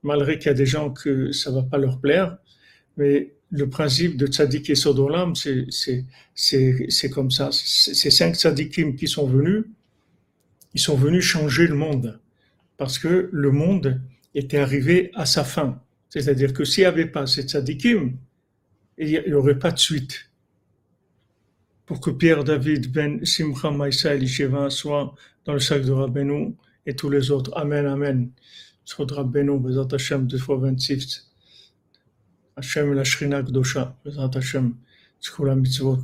malgré qu'il y a des gens que ça va pas leur plaire, mais le principe de tzaddik et sodolam, c'est comme ça. Ces cinq tzaddikim qui sont venus, ils sont venus changer le monde, parce que le monde était arrivé à sa fin. C'est-à-dire que s'il n'y avait pas ces tzaddikim, il n'y aurait pas de suite. Pour que Pierre David Ben Simcha Maïsa Elisheva soit dans le sac de Rabbeinu et tous les autres. Amen, Amen. Sod Rabbeinu, Bezat Hashem, 2 fois 26. Hashem la Shrina Kdosha, Bezat Hashem, Tzkula Mitzvot.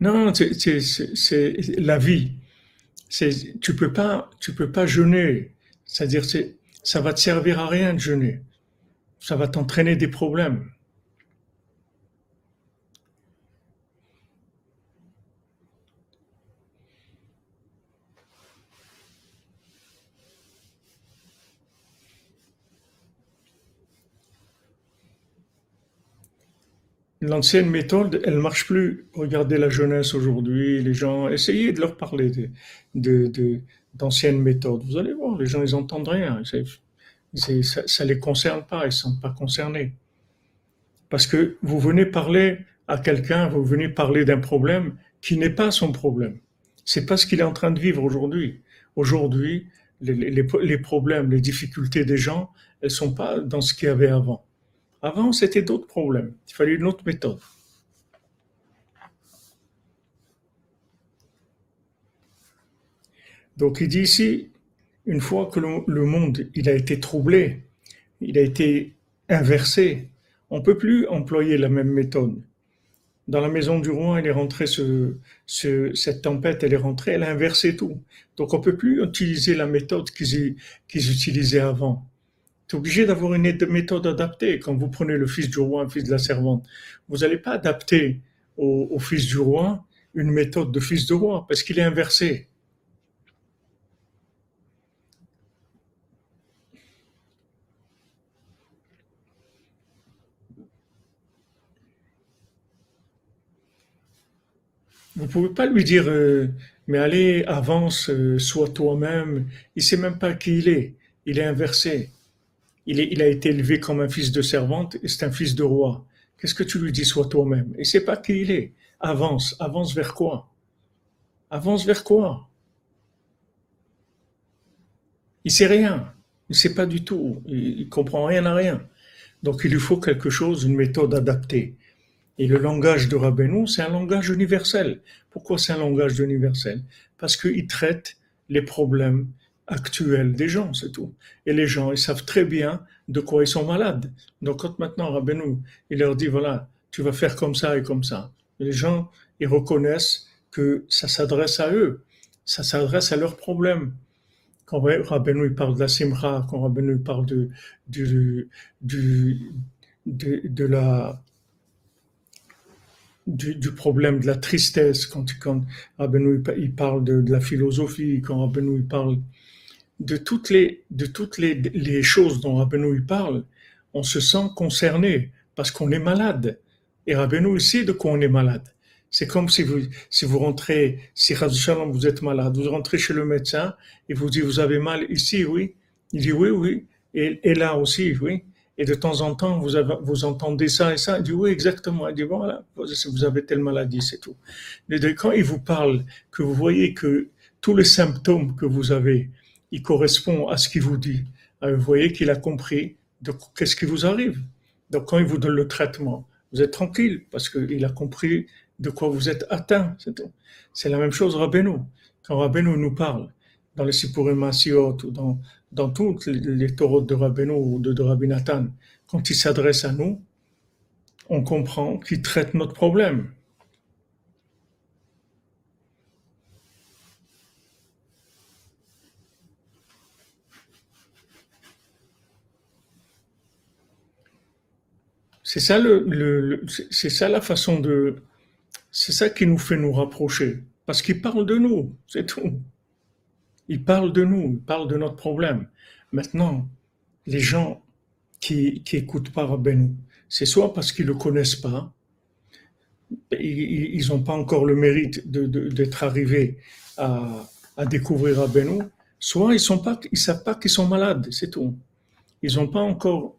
Non, c'est la vie. Tu peux pas, tu peux pas jeûner c'est-à-dire, ça va te servir à rien de jeûner ça va t'entraîner des problèmes. L'ancienne méthode, elle marche plus. Regardez la jeunesse aujourd'hui, les gens, essayez de leur parler d'anciennes de, méthodes. Vous allez voir, les gens, ils n'entendent rien ça, ça les concerne pas, ils sont pas concernés. Parce que vous venez parler à quelqu'un, vous venez parler d'un problème qui n'est pas son problème. C'est pas ce qu'il est en train de vivre aujourd'hui. Aujourd'hui, les problèmes, les difficultés des gens, elles sont pas dans ce qu'il y avait avant. Avant, c'était d'autres problèmes. Il fallait une autre méthode. Donc, il dit ici, une fois que le, le monde, il a été troublé, il a été inversé, on peut plus employer la même méthode. Dans la maison du roi, elle est rentrée, ce, ce- cette tempête, elle est rentrée, elle a inversé tout. Donc, on peut plus utiliser la méthode qu'ils utilisaient avant. Tu es obligé d'avoir une méthode adaptée. Quand vous prenez le fils du roi, un fils de la servante, vous n'allez pas adapter au, au fils du roi une méthode de fils de roi parce qu'il est inversé. Vous pouvez pas lui dire, euh, mais allez, avance, euh, sois toi-même. Il sait même pas qui il est. Il est inversé. Il a été élevé comme un fils de servante et c'est un fils de roi. Qu'est-ce que tu lui dis, sois toi-même? Il sait pas qui il est. Avance. Avance vers quoi? Avance vers quoi? Il sait rien. Il sait pas du tout. Il, il comprend rien à rien. Donc il lui faut quelque chose, une méthode adaptée. Et le langage de Rabbeinu, c'est un langage universel. Pourquoi c'est un langage universel? Parce qu'il traite les problèmes actuels des gens, c'est tout. Et les gens, ils savent très bien de quoi ils sont malades. Donc quand maintenant Rabbeinu, il leur dit, voilà, tu vas faire comme ça et comme ça. Les gens, ils reconnaissent que ça s'adresse à eux, ça s'adresse à leurs problèmes. Quand Rabbeinu parle de la simra, quand Rabbeinu parle de, de, de la du, du problème de la tristesse, quand, quand Rabbeinu il parle de, de la philosophie, quand Rabbeinu il parle de toutes les, de toutes les, les choses dont Rabbeinu il parle, on se sent concerné parce qu'on est malade. Et Rabbeinu il sait de quoi on est malade. C'est comme si vous, si vous rentrez, si Shalom, vous êtes malade, vous rentrez chez le médecin et vous dit vous avez mal ici, oui. Il dit oui, oui. Et, et là aussi, oui. Et de temps en temps, vous, entendez ça et ça. Il dit oui, exactement. Il dit voilà, vous avez telle maladie, c'est tout. Mais quand il vous parle, que vous voyez que tous les symptômes que vous avez, ils correspondent à ce qu'il vous dit, euh, vous voyez qu'il a compris de qu'est-ce qui vous arrive. Donc quand il vous donne le traitement, vous êtes tranquille parce qu'il a compris de quoi vous êtes atteint. C'est tout. C'est la même chose Rabbeinu. Quand Rabbeinu nous parle, dans les Sipurim ou dans, dans toutes les, Torahs de Rabbeinu ou de, de Rabbi Nathan, quand il s'adresse à nous, on comprend qu'il traite notre problème. C'est ça le c'est ça la façon de, c'est ça qui nous fait nous rapprocher. Parce qu'il parle de nous, c'est tout. Il parle de nous, il parle de notre problème. Maintenant, les gens qui, qui écoutent pas Rabbeinu, c'est soit parce qu'ils le connaissent pas, ils n'ont pas encore le mérite d'être arrivés à, à découvrir Rabbeinu, soit ils ils savent pas qu'ils sont malades, c'est tout. Ils n'ont pas encore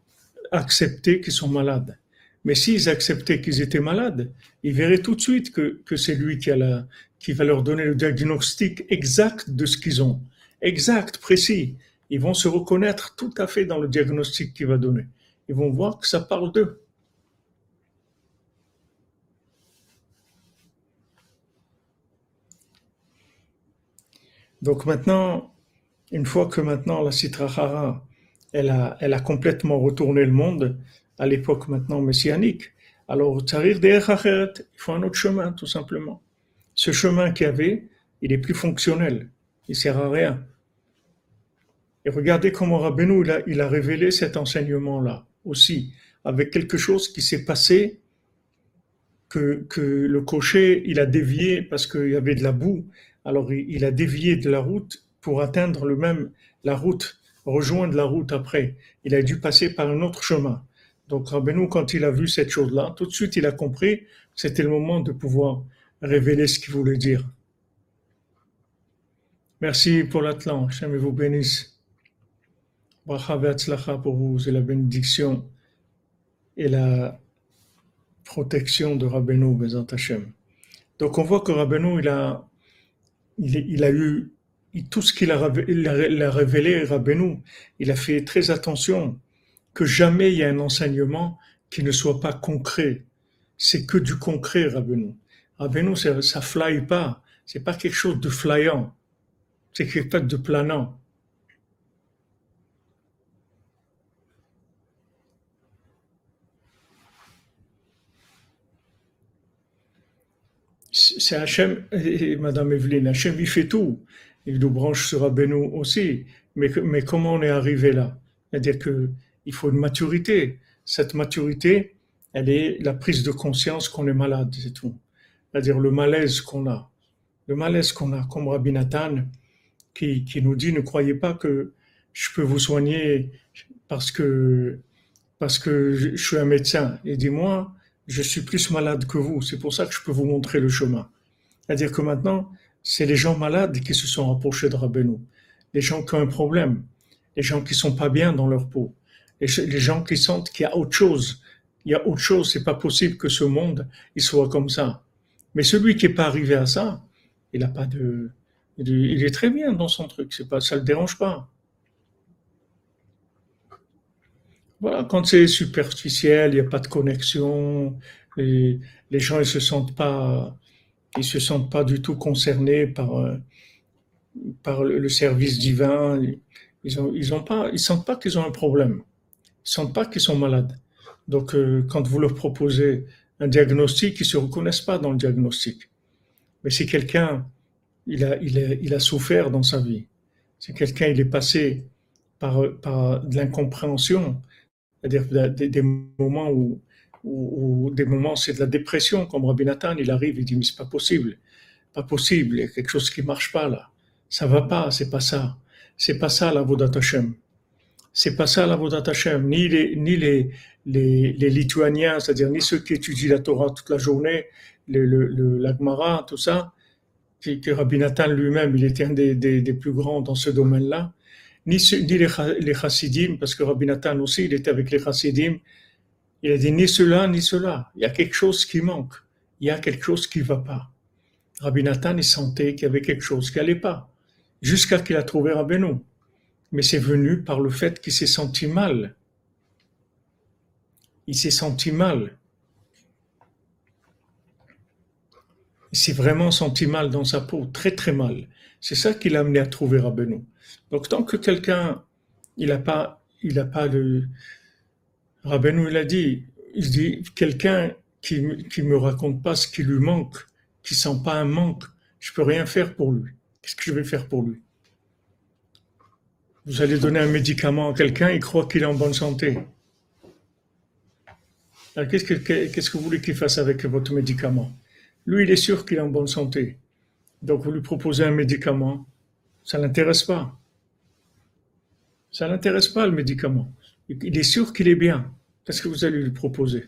accepté qu'ils sont malades. Mais s'ils acceptaient qu'ils étaient malades, ils verraient tout de suite que, c'est lui qui, va leur donner le diagnostic exact de ce qu'ils ont. Exact, précis. Ils vont se reconnaître tout à fait dans le diagnostic qu'il va donner. Ils vont voir que ça parle d'eux. Donc maintenant, une fois que maintenant la Citrahara, elle a complètement retourné le monde, à l'époque maintenant messianique, alors Tsarir il faut un autre chemin tout simplement. Ce chemin qu'il y avait, il est plus fonctionnel, il sert à rien. Et regardez comment Rabbeinu il a, il a révélé cet enseignement-là aussi, avec quelque chose qui s'est passé, que, que le cocher il a dévié parce qu'il y avait de la boue, alors il, il a dévié de la route pour atteindre le même la route, rejoindre la route après. Il a dû passer par un autre chemin. Donc Rabbeinu, quand il a vu cette chose-là, tout de suite il a compris que c'était le moment de pouvoir révéler ce qu'il voulait dire. Merci pour l'Atlan, je vous bénisse. Bracha pour vous et la bénédiction et la protection de Rabbeinu, Bezant Hashem. Donc on voit que Rabbeinu, il a, il, a eu tout ce qu'il a, a, révélé, Rabbeinu, il a fait très attention que jamais il y a un enseignement qui ne soit pas concret. C'est que du concret, Rabbeinu. Rabbeinu, ça, ça fly pas. C'est pas quelque chose de flyant. C'est quelque chose de planant. c'est Hachem, Madame Evelyne, Hachem il fait tout. Il nous branche sur Rabbeinu aussi. Mais, mais comment on est arrivé là? C'est-à-dire qu'il faut une maturité. Cette maturité, elle est la prise de conscience qu'on est malade, c'est tout. C'est-à-dire le malaise qu'on a. Le malaise qu'on a, comme Rabbi Nathan, qui, nous dit, ne croyez pas que je peux vous soigner parce que, parce que je, je suis un médecin. Et dis-moi, je suis plus malade que vous. C'est pour ça que je peux vous montrer le chemin. C'est-à-dire que maintenant, c'est les gens malades qui se sont rapprochés de Rabbeinu. Les gens qui ont un problème. Les gens qui sont pas bien dans leur peau. Les, gens qui sentent qu'il y a autre chose. Il y a autre chose. C'est pas possible que ce monde, il soit comme ça. Mais celui qui est pas arrivé à ça, il a pas de, il est très bien dans son truc. C'est pas, ça le dérange pas. Voilà, quand c'est superficiel, il n'y a pas de connexion, les gens ils se sentent pas, ils se sentent pas du tout concernés par euh, par le service divin. Ils ont, ils ont pas, ils sentent pas qu'ils ont un problème. Sentent pas qu'ils sont malades. Donc, euh, quand vous leur proposez un diagnostic, ils se reconnaissent pas dans le diagnostic. Mais si quelqu'un, il a, il a, il a souffert dans sa vie, si quelqu'un il est passé par, par de l'incompréhension, c'est-à-dire des, moments où, où, des moments c'est de la dépression, comme Rabbi Nathan, il arrive, il dit mais c'est pas possible, pas possible, il y a quelque chose qui marche pas là, ça va pas, c'est pas ça, c'est pas ça la Vodat Hashem, c'est pas ça la Vodat Hashem, ni les ni les les, les Lituaniens, c'est-à-dire ni ceux qui étudient la Torah toute la journée, le, le, l'Agmara, tout ça, que Rabbi Nathan lui-même, il était un des, des, des plus grands dans ce domaine-là ni, les, les chassidim, parce que Rabbi Nathan aussi, il était avec les chassidim, il a dit ni cela, ni cela. Il y a quelque chose qui manque. Il y a quelque chose qui ne va pas. Rabbi Nathan, il sentait qu'il y avait quelque chose qui n'allait pas, jusqu'à qu'il a trouvé Rabbeinu. Mais c'est venu par le fait qu'il s'est senti mal. Il s'est senti mal. Il s'est vraiment senti mal dans sa peau, très très mal. C'est ça qui l'a amené à trouver Rabbeinu. Donc, tant que quelqu'un, il n'a pas, il a pas de, Rabbeinu, il a dit, il dit, quelqu'un qui, qui me raconte pas ce qui lui manque, qui sent pas un manque, je peux rien faire pour lui. Qu'est-ce que je vais faire pour lui? Vous allez donner un médicament à quelqu'un, il croit qu'il est en bonne santé. Qu'est-ce que, qu'est-ce que vous voulez qu'il fasse avec votre médicament? Lui, il est sûr qu'il est en bonne santé. Donc, vous lui proposez un médicament, ça ne l'intéresse pas. Ça l'intéresse pas le médicament. Il est sûr qu'il est bien. Qu'est-ce que vous allez lui proposer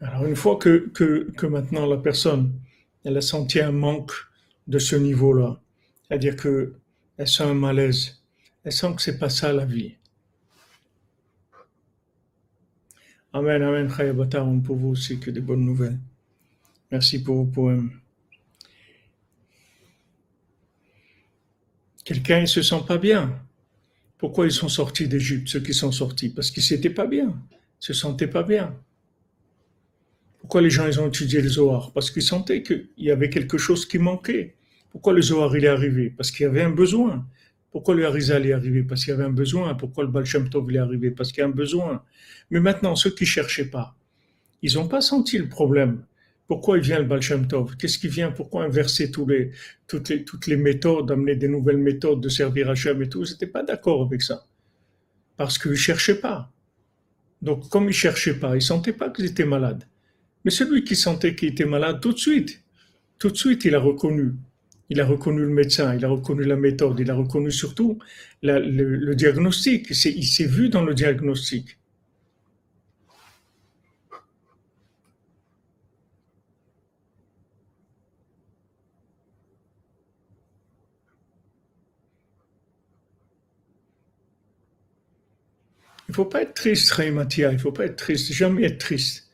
Alors une fois que, que, maintenant la personne, elle a senti un manque de ce niveau-là, c'est-à-dire que elle sent un malaise, elle sent que c'est pas ça la vie. Amen, amen, Chayabatam, pour vous aussi que des bonnes nouvelles. Merci pour vos poèmes. Quelqu'un ne se sent pas bien. Pourquoi ils sont sortis d'Égypte, ceux qui sont sortis? Parce qu'ils s'étaient pas bien, ils se sentaient pas bien. Pourquoi les gens ils ont étudié le Zohar? Parce qu'ils sentaient qu'il y avait quelque chose qui manquait. Pourquoi le Zohar il est arrivé? Parce qu'il y avait un besoin. Pourquoi le Harizal est arrivé? Parce qu'il y avait un besoin. Pourquoi le Baal Shem Tov est arrivé? Parce qu'il y a un besoin. Mais maintenant, ceux qui cherchaient pas, ils n'ont pas senti le problème Pourquoi il vient le Baal Shem Tov? Qu'est-ce qui vient? Pourquoi inverser toutes, les, toutes les méthodes, amener des nouvelles méthodes de servir Hachem et tout? Ils n'étaient pas d'accord avec ça. Parce qu'ils ne cherchaient pas. Donc, comme ils ne cherchaient pas, ils ne sentaient pas qu'ils étaient malades. Mais celui qui sentait qu'il était malade, tout de suite, tout de suite, il a reconnu. Il a reconnu le médecin, il a reconnu la méthode, il a reconnu surtout le, diagnostic. Il s'est vu dans le diagnostic. Il ne faut pas être triste, Mathia, il ne faut pas être triste, jamais être triste.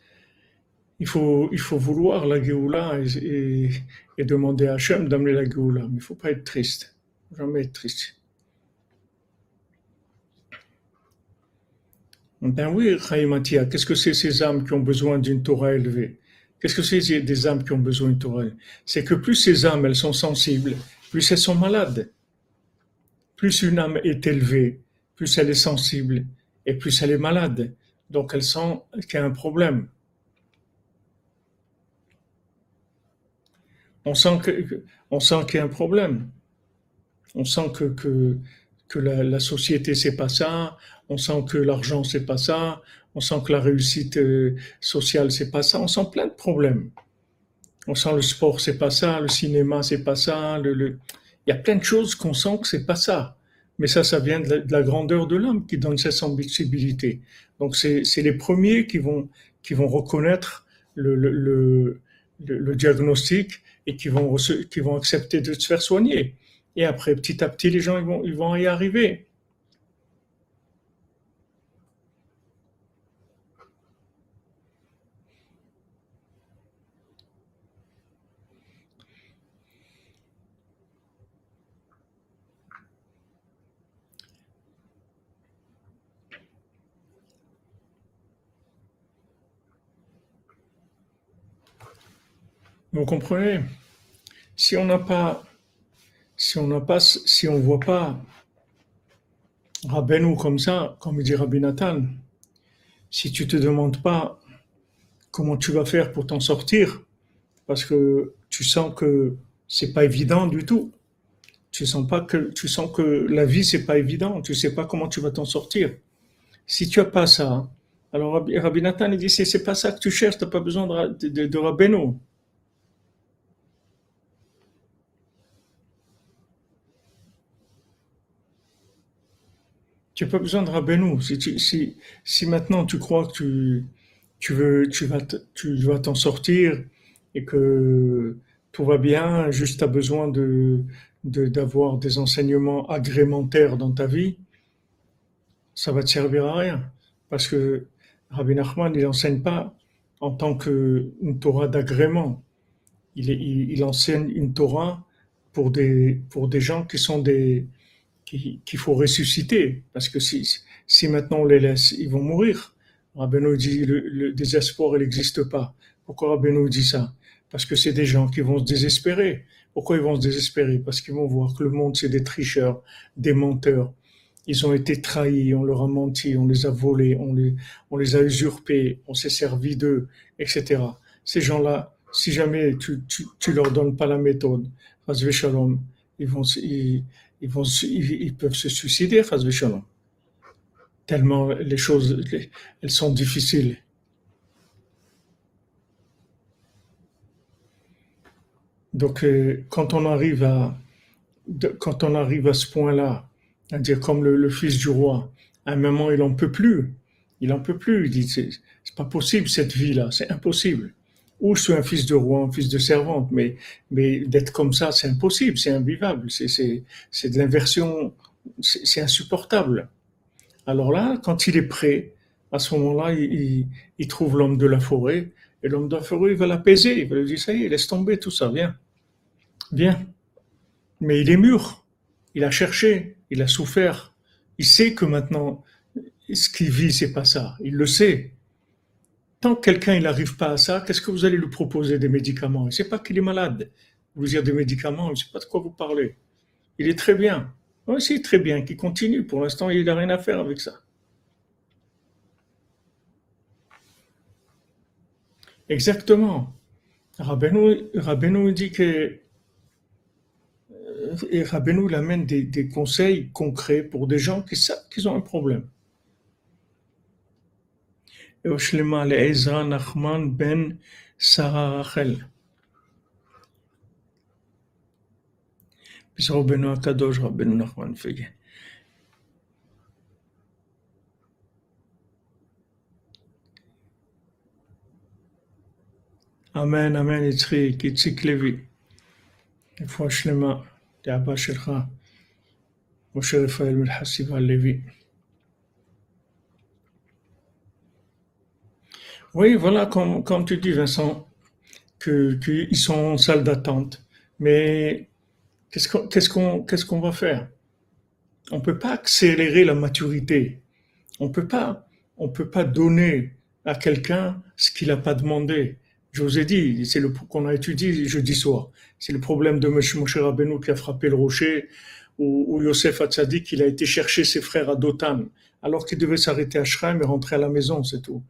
Il faut, il faut vouloir la Géoula et, demander à Hachem d'amener la Géoula, mais il ne faut pas être triste, jamais être triste. Ben oui, Mathia, qu'est-ce que c'est ces âmes qui ont besoin d'une Torah élevée? Qu'est-ce que c'est des âmes qui ont besoin d'une Torah C'est que plus ces âmes, elles sont sensibles, plus elles sont malades. Plus une âme est élevée, plus elle est sensible, et plus elle est malade. Donc elle sent qu'il y a un problème. On sent on sent qu'il y a un problème. On sent que, que, que la, la, société c'est pas ça. On sent que l'argent c'est pas ça. On sent que la réussite euh, sociale c'est pas ça. On sent plein de problèmes. On sent le sport c'est pas ça. Le cinéma c'est pas ça. le... Il y a plein de choses qu'on sent que c'est pas ça. Mais ça, ça vient de la, grandeur de l'homme qui donne cette sensibilité. Donc, c'est les premiers qui vont, qui vont reconnaître le, le, le, diagnostic et qui vont, qui vont accepter de se faire soigner. Et après, petit à petit, les gens ils vont, ils vont y arriver. Vous comprenez? Si on n'a pas, si on n'a pas, si on voit pas Rabbeinu comme ça, comme dit Rabbi Nathan, si tu te demandes pas comment tu vas faire pour t'en sortir, parce que tu sens que c'est pas évident du tout. Tu sens pas que tu sens que la vie c'est pas évident. Tu sais pas comment tu vas t'en sortir. Si tu as pas ça, alors Rabbi Nathan il dit c'est pas ça que tu cherches. T'as pas besoin de, de. Tu n'as pas besoin de Rabbeinu. Si, si, maintenant tu crois que tu, veux, tu vas, t'en sortir et que tout va bien, juste tu as besoin d'avoir des enseignements agrémentaires dans ta vie, ça va te servir à rien. Parce que Rabbi Nachman, il n'enseigne pas en tant qu'une Torah d'agrément. Il, il, enseigne une Torah pour des, pour des gens qui sont des, qu'il faut ressusciter, parce que si, si maintenant on les laisse, ils vont mourir. Rabbeinu dit le, le désespoir, il n'existe pas. Pourquoi Rabbeinu dit ça? Parce que c'est des gens qui vont se désespérer. Pourquoi ils vont se désespérer? Parce qu'ils vont voir que le monde, c'est des tricheurs, des menteurs. Ils ont été trahis, on leur a menti, on les a volés, on les, on les a usurpés, on s'est servi d'eux, etc. Ces gens-là, si jamais tu, tu, tu leur donnes pas la méthode, ils vont, ils, ils, peuvent se suicider face Tellement les choses, elles sont difficiles. Donc, euh, quand on arrive à, quand on arrive à ce point-là, à dire comme le, fils du roi, à un moment, il en peut plus. Il en peut plus. Il dit, c'est pas possible cette vie-là, c'est impossible ou je suis un fils de roi, un fils de servante, mais, mais d'être comme ça, c'est impossible, c'est invivable, c'est de l'inversion, c'est insupportable. Alors là, quand il est prêt, à ce moment-là, il, trouve l'homme de la forêt, et l'homme de la forêt, il va l'apaiser, il va lui dire, ça y est, laisse tomber tout ça, viens, viens. Mais il est mûr, il a cherché, il a souffert, il sait que maintenant, ce qu'il vit, c'est pas ça, il le sait, Tant que quelqu'un n'arrive pas à ça, qu'est-ce que vous allez lui proposer des médicaments? Il ne sait pas qu'il est malade. Vous dire des médicaments, il ne sait pas de quoi vous parlez. Il est très bien. Oui, très bien, qu'il continue. Pour l'instant, il n'a rien à faire avec ça. Exactement. Rabbeinu, Rabbeinu dit que et Rabbeinu il amène des conseils concrets pour des gens qui savent qu'ils ont un problème. Oshlema le Ezra Nachman ben Sarah Rachel. Puis Rabbeinu Akadosh, Rabbeinu Nachman Fege. אמן, אמן, יצחיק, איציק לוי. רפואה שלמה לאבא שלך, משה רפאל מלחסיבה לוי. Oui, voilà, comme, comme tu dis, Vincent, qu'ils sont en salle d'attente. Mais qu'est-ce qu'on va faire? On peut pas accélérer la maturité. On peut pas on peut pas donner à quelqu'un ce qu'il n'a pas demandé. Je vous ai dit, c'est le qu'on a étudié jeudi soir. C'est le problème de Moshe Rabbeinu qui a frappé le rocher, ou, ou Yosef Hatzadik, il a été chercher ses frères à Dotan, alors qu'il devait s'arrêter à Shrem et rentrer à la maison, c'est tout.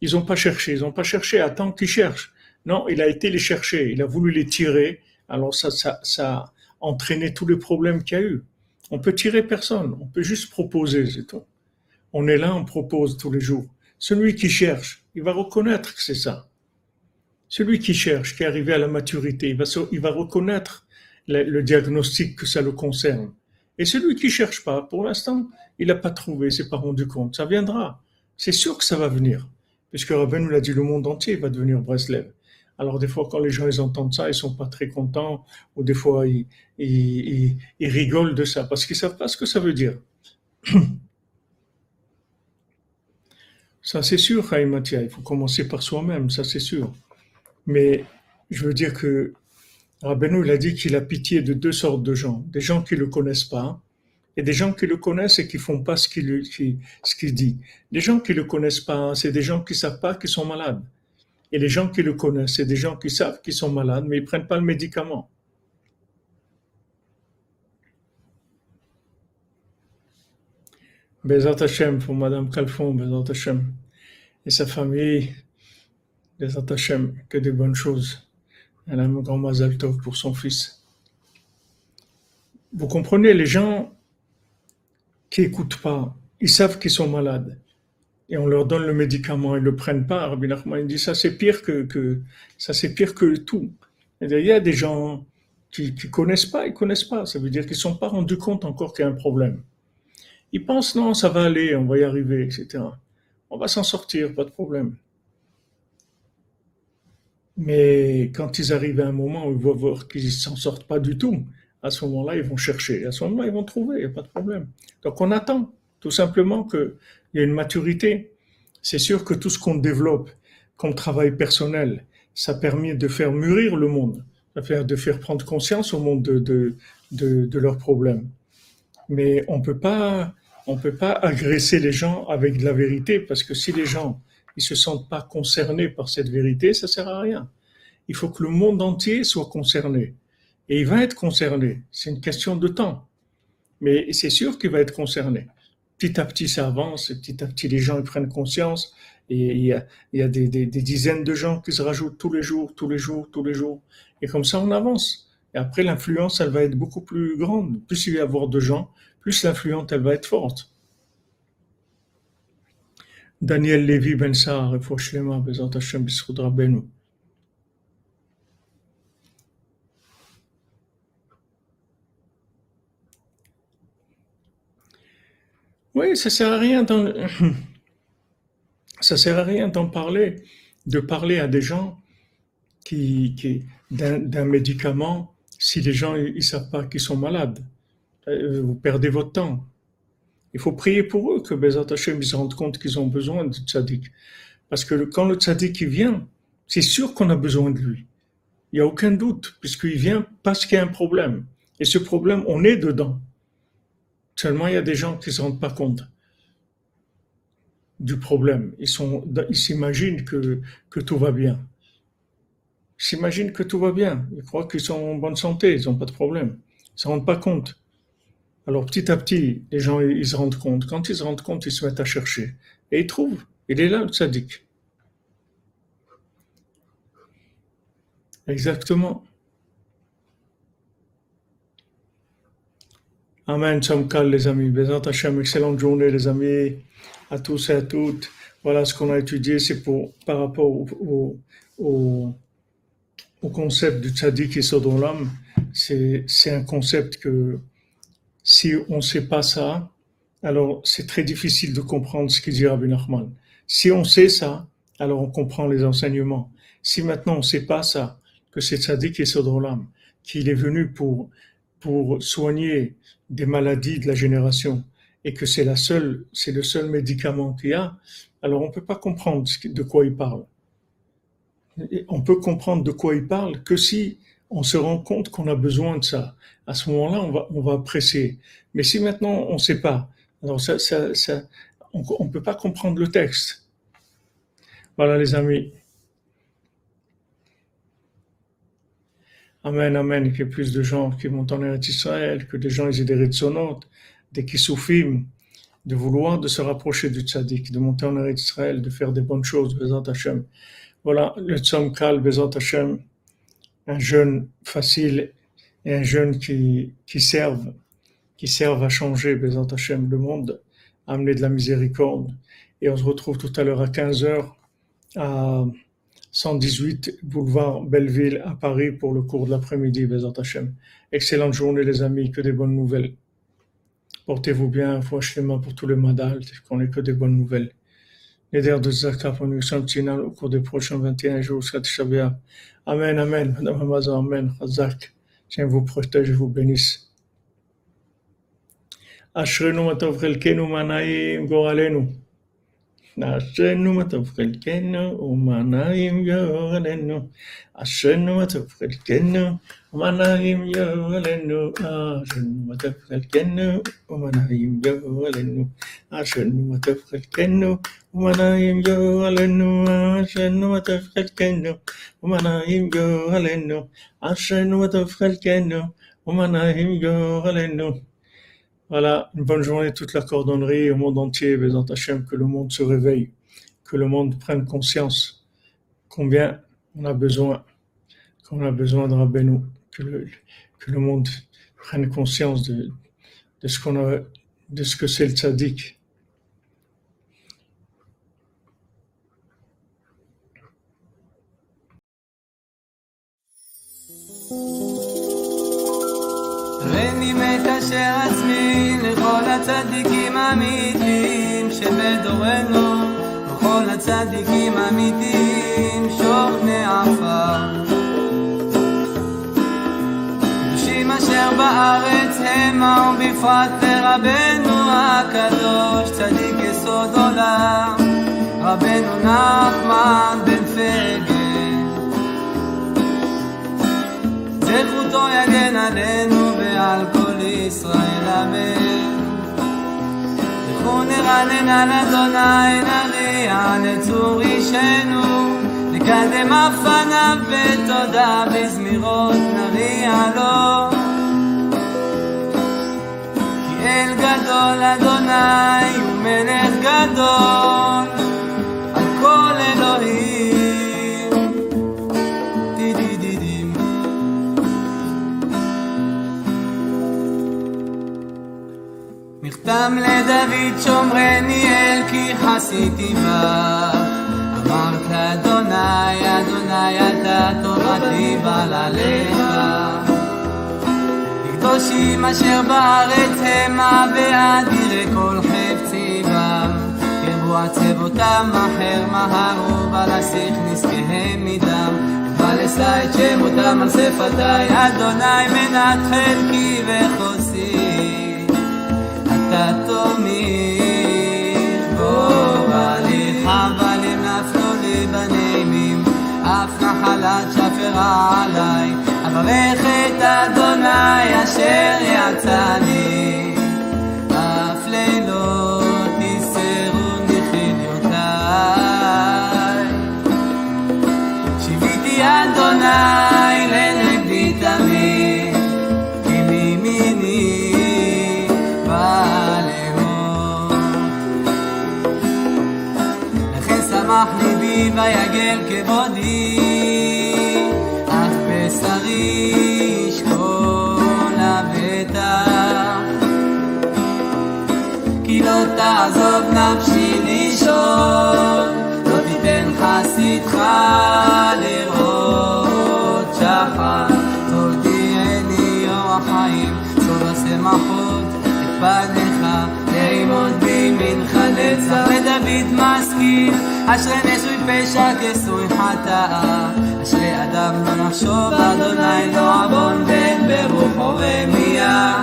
Ils n'ont pas cherché, ils n'ont pas cherché, attends qu'ils cherchent. Non, il a été les chercher, il a voulu les tirer, alors ça, ça, ça a entraîné tous les problèmes qu'il y a eu. On peut tirer personne, on peut juste proposer, c'est tout. On est là, on propose tous les jours. Celui qui cherche, il va reconnaître que c'est ça. Celui qui cherche, qui est arrivé à la maturité, il va, il va reconnaître le, diagnostic que ça le concerne. Et celui qui cherche pas, pour l'instant, il n'a pas trouvé, s'est pas rendu compte. Ça viendra. C'est sûr que ça va venir. Puisque Rabben nous l'a dit, le monde entier va devenir Breslev. Alors des fois, quand les gens entendent ça, ils sont pas très contents, ou des fois ils, rigolent de ça, parce qu'ils savent pas ce que ça veut dire. Ça c'est sûr, Mathia, il faut commencer par soi-même, ça c'est sûr. Mais je veux dire que Rabbeinu, il a dit qu'il a pitié de deux sortes de gens. Des gens qui le connaissent pas et des gens qui le connaissent et qui font pas ce qu'il dit. Les gens qui le connaissent pas, c'est des gens qui savent pas qu'ils sont malades. Et les gens qui le connaissent, c'est des gens qui savent qu'ils sont malades, mais ils prennent pas le médicament. Bezat Hashem pour Madame Calfon, Bezat Hashem. Et sa famille, Bezat Hashem, que des bonnes choses. Elle a un grand Mazal pour son fils. Vous comprenez, les gens qui écoutent pas, ils savent qu'ils sont malades. Et on leur donne le médicament, ils le prennent pas. Rabbi Nachman dit ça c'est pire que, ça c'est pire que tout. Il y a des gens qui, qui connaissent pas, ils connaissent pas. Ça veut dire qu'ils sont pas rendus compte encore qu'il y a un problème. Ils pensent non, ça va aller, on va y arriver, etc. On va s'en sortir, pas de problème. Mais quand ils arrivent à un moment où ils vont voir qu'ils s'en sortent pas du tout, à ce moment-là, ils vont chercher. À ce moment-là, ils vont trouver, il n'y a pas de problème. Donc on attend, tout simplement qu'il y a une maturité. C'est sûr que tout ce qu'on développe comme travail personnel, ça permet de faire mûrir le monde, de faire prendre conscience au monde de, de, de, de leurs problèmes. Mais on peut pas, on peut pas agresser les gens avec de la vérité parce que si les gens ils se sentent pas concernés par cette vérité, ça sert à rien. Il faut que le monde entier soit concerné. Et il va être concerné. C'est une question de temps. Mais c'est sûr qu'il va être concerné. Petit à petit, ça avance. Et petit à petit, les gens ils prennent conscience. Et il y a, des, dizaines de gens qui se rajoutent tous les jours, tous les jours, tous les jours. Et comme ça, on avance. Et après, l'influence, elle va être beaucoup plus grande. Plus il va y avoir de gens, plus l'influence, elle va être forte. Daniel Lévy Ben Sahar, Shlema, Bezat Hashem, Bisrud Rabbeinu. Oui, ça sert à rien d'en, sert à rien d'en parler, de parler à des gens qui, d'un, médicament si les gens ils savent pas qu'ils sont malades. Vous perdez votre temps. Il faut prier pour eux que Bezat Hashem ils se rendent compte qu'ils ont besoin du tzaddik. Parce que quand le tzaddik vient, c'est sûr qu'on a besoin de lui. Il n'y a aucun doute, puisqu'il vient parce qu'il y a un problème. Et ce problème, on est dedans. Seulement, il y a des gens qui ne se rendent pas compte du problème. Ils s'imaginent que, que tout va bien. Ils s'imaginent que tout va bien. Ils croient qu'ils sont en bonne santé, ils n'ont pas de problème. Ils ne se rendent pas compte. Alors petit à petit, les gens ils se rendent compte. Quand ils se rendent compte, ils se mettent à chercher. Et ils trouvent. Il est là le tzaddik. Exactement. Amen, Tzamkal, les amis. Bézant Hachem, excellente journée, les amis, à tous et à toutes. Voilà ce qu'on a étudié, c'est pour, par rapport au, au, au concept du tzaddik et l'âme. C'est, c'est un concept que, si on ne sait pas ça, alors c'est très difficile de comprendre ce qu'il dit Rabbi Nachman. Si on sait ça, alors on comprend les enseignements. Si maintenant on ne sait pas ça, que c'est tzaddik et l'âme, qu'il est venu pour, pour soigner des maladies de la génération et que c'est la seule, c'est le seul médicament qu'il y a, alors on ne peut pas comprendre de quoi il parle. On peut comprendre de quoi il parle que si on se rend compte qu'on a besoin de ça. À ce moment-là, on va, on va apprécier. Mais si maintenant on ne sait pas, alors ça, ça on ne peut pas comprendre le texte. Voilà les amis. Amen, Amen, qu'il y ait plus de gens qui montent en Eretz Israël, que des gens aient des sonantes, des kissoufim, de vouloir de se rapprocher du tzaddik, de monter en Eretz Israël, de faire des bonnes choses, Bezat Hashem. Voilà, le Tzom Bezat Hashem, un jeune facile et un jeune qui, qui serve, qui serve à changer, Bezat Hashem, le monde, à amener de la miséricorde. Et on se retrouve tout à l'heure à 15h à 118 boulevard Belleville à Paris pour le cours de l'après-midi, Bézat Hachem. Excellente journée les amis, que des bonnes nouvelles. Portez-vous bien, franchement pour tous les madal, qu'on ait que des bonnes nouvelles. Les de Zaka pour nous au cours des prochains 21 jours, Shabbat Amen, Amen, Madame Amazon, Amen, Chazak. Tiens, vous protège, vous bénisse. عشان ما تبقى الجنة وما نايم يا ولنو عشان ما تبقى الجنة وما نايم يا ولنو عشان ما تبقى الجنة وما نايم يا ولنو عشان ما تبقى الجنة وما نايم يا ولنو عشان ما تبقى الجنة وما نايم يا ولنو عشان ما تبقى الجنة وما نايم يا ولنو Voilà, une bonne journée toute la cordonnerie au monde entier, Bézant Hachem, que le monde se réveille, que le monde prenne conscience combien on a besoin, qu'on a besoin de Rabbeinu, que le, que le monde prenne conscience de, de ce qu'on a, de ce que c'est le tzaddik. מקשר עצמי לכל הצדיקים האמיתיים שבדורנו, וכל הצדיקים האמיתיים שור בני עפר. קדושים אשר בארץ המה ובפרט לרבנו הקדוש, צדיק יסוד עולם, רבנו נחמן בן פגל. זכותו יגן עלינו ועל כל ישראל אמן. לכו נרנן על אדוני נריע לצור אישנו, נקדם אף פניו בתודה בזמירות נריע לו. כי אל גדול אדוני הוא מלך גדול תם לדוד שומרני אל כי חסיתי בך. אמרת אדוני אדוני אתה תורתי בעלליך קדושים אשר בארץ המה ואדירי כל חפצי בם קרבו עצבותם אחר מהרו ולסיך נזקיהם מדם. ולשא את שמותם על שפתי אדוני מנת חלקי וחוסי נחלת שפרה אברך את אדוני אשר יצאני אף לילות יסרוני חיליותיי שיוויתי אדוני ליבי ויגל כבודי, אך אחריש כל הבטח כי לא תעזוב נפשי לישון לא תיתן חסידך אשרי נשוי פשע כסוי חטאה אשרי אדם לא נחשוב אדוני לא עוון ואין ברוחו רמייה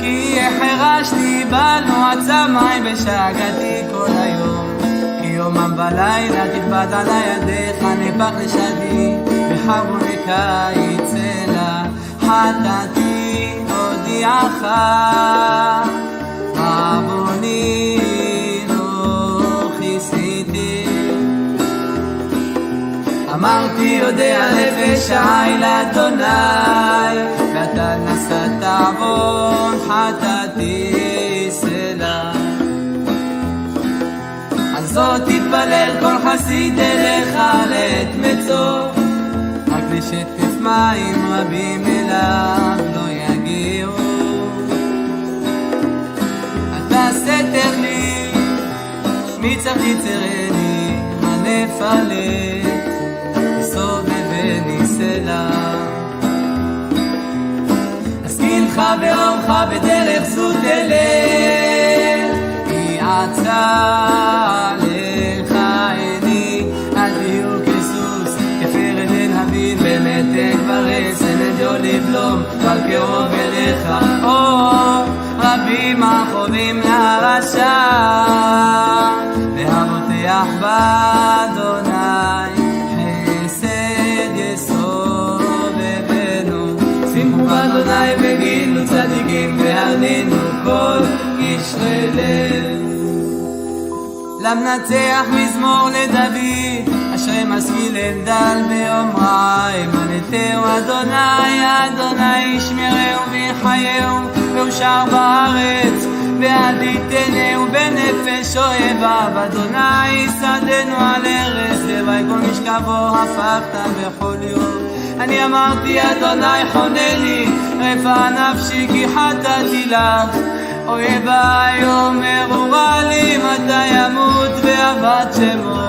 כי החרשתי בנו עצמי ושגעתי כל היום. כי יומם בלילה תכבד על ידיך נפח לשדי וחרו לקיץ אלה. חטאתי הודיעך אמרתי יודע נפש העי לאדוני ואתה נשאת עוון חטאתי סלע. על זאת תתפלל כל חסיד אליך לעת מצוא רק לשטף מים רבים אליו לא יגיעו. אתה סתר לי מצח תצרני הנפלת סובבני סלע אשכילך באורך בדרך זו תלך כי עצה לך עיני. אל תהיו כסוס כפרד אין הבין במתק ברס אין אדיו לבלום אבל קרוב אליך. או רבים החובים לרשע והבוטח באדוני קשרי לב למנצח מזמור לדוד, אשרי משכיל אין דל באומרה, אמנתהו אדוני, אדוני ישמרהו ויחייהו, ואושר בארץ, ועד יתנהו בנפש אוהביו, אדוני שדנו על ארץ, לוואי כל משכבו הפכת בכל יום. אני אמרתי, אדוני חונני, רפא נפשי כי חטאתי לך. אויביי אומרו רע לי מתי ימות ואבד שמו.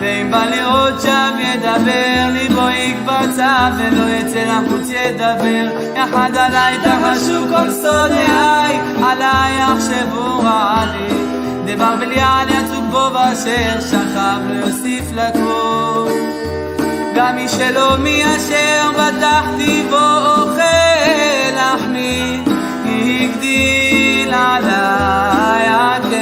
ואם בא לראות שם ידבר ליבו יקבצה ולא יצא לחוץ ידבר. יחד עליי תחשו כל שונאיי עליי יחשבו רע לי. דבר בליעל יצוק בו באשר שכב לא יוסיף לקום גם מי שלא מי אשר בטחתי בו אוכל לחמי הגדיל עליי עקב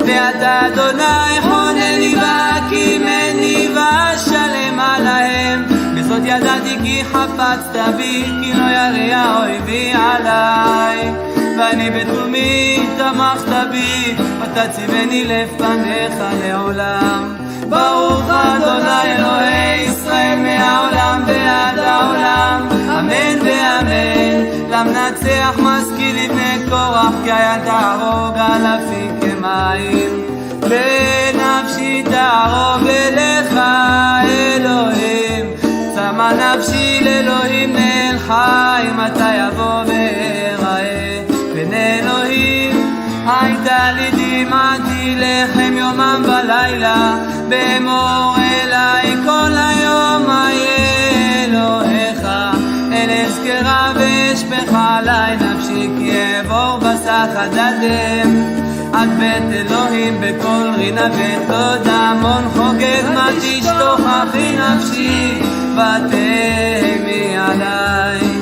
ואתה אדוני חונני והקימני ואשלם עליהם. וזאת ידעתי כי חפצת בי כי לא ירא אויבי עליי. ואני בתומי תמכת בי ותציבני לפניך לעולם ברוך אדוני אלוהי ישראל מהעולם ועד העולם. אמן ואמן. למנצח משכיל לבני קורח כי היה תהרוג אלפים כמים. ונפשי תערוב אליך אלוהים. צמא נפשי לאלוהים נאל חי מתי יבוא ואראה. בין אלוהים הייתה לי דמעתי לחם יומם ולילה באמור אליי כל היום איה אלוהיך אל אזכרה ואשפך עלי נפשי כי אעבור בסך הדדם עד בית אלוהים בקול רינה ותודה המון חוגג מה תשתוכחי נפשי ותהמי עליי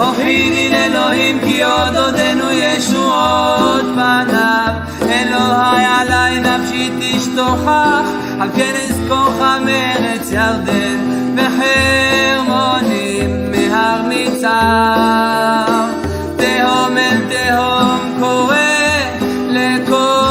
הוכירין אלוהים כי עוד עודנו ישועות פניו אלוהי עלי נפשי תשתוכח על כן אזכורך מארץ ירדן וחרמונים מהר מצר.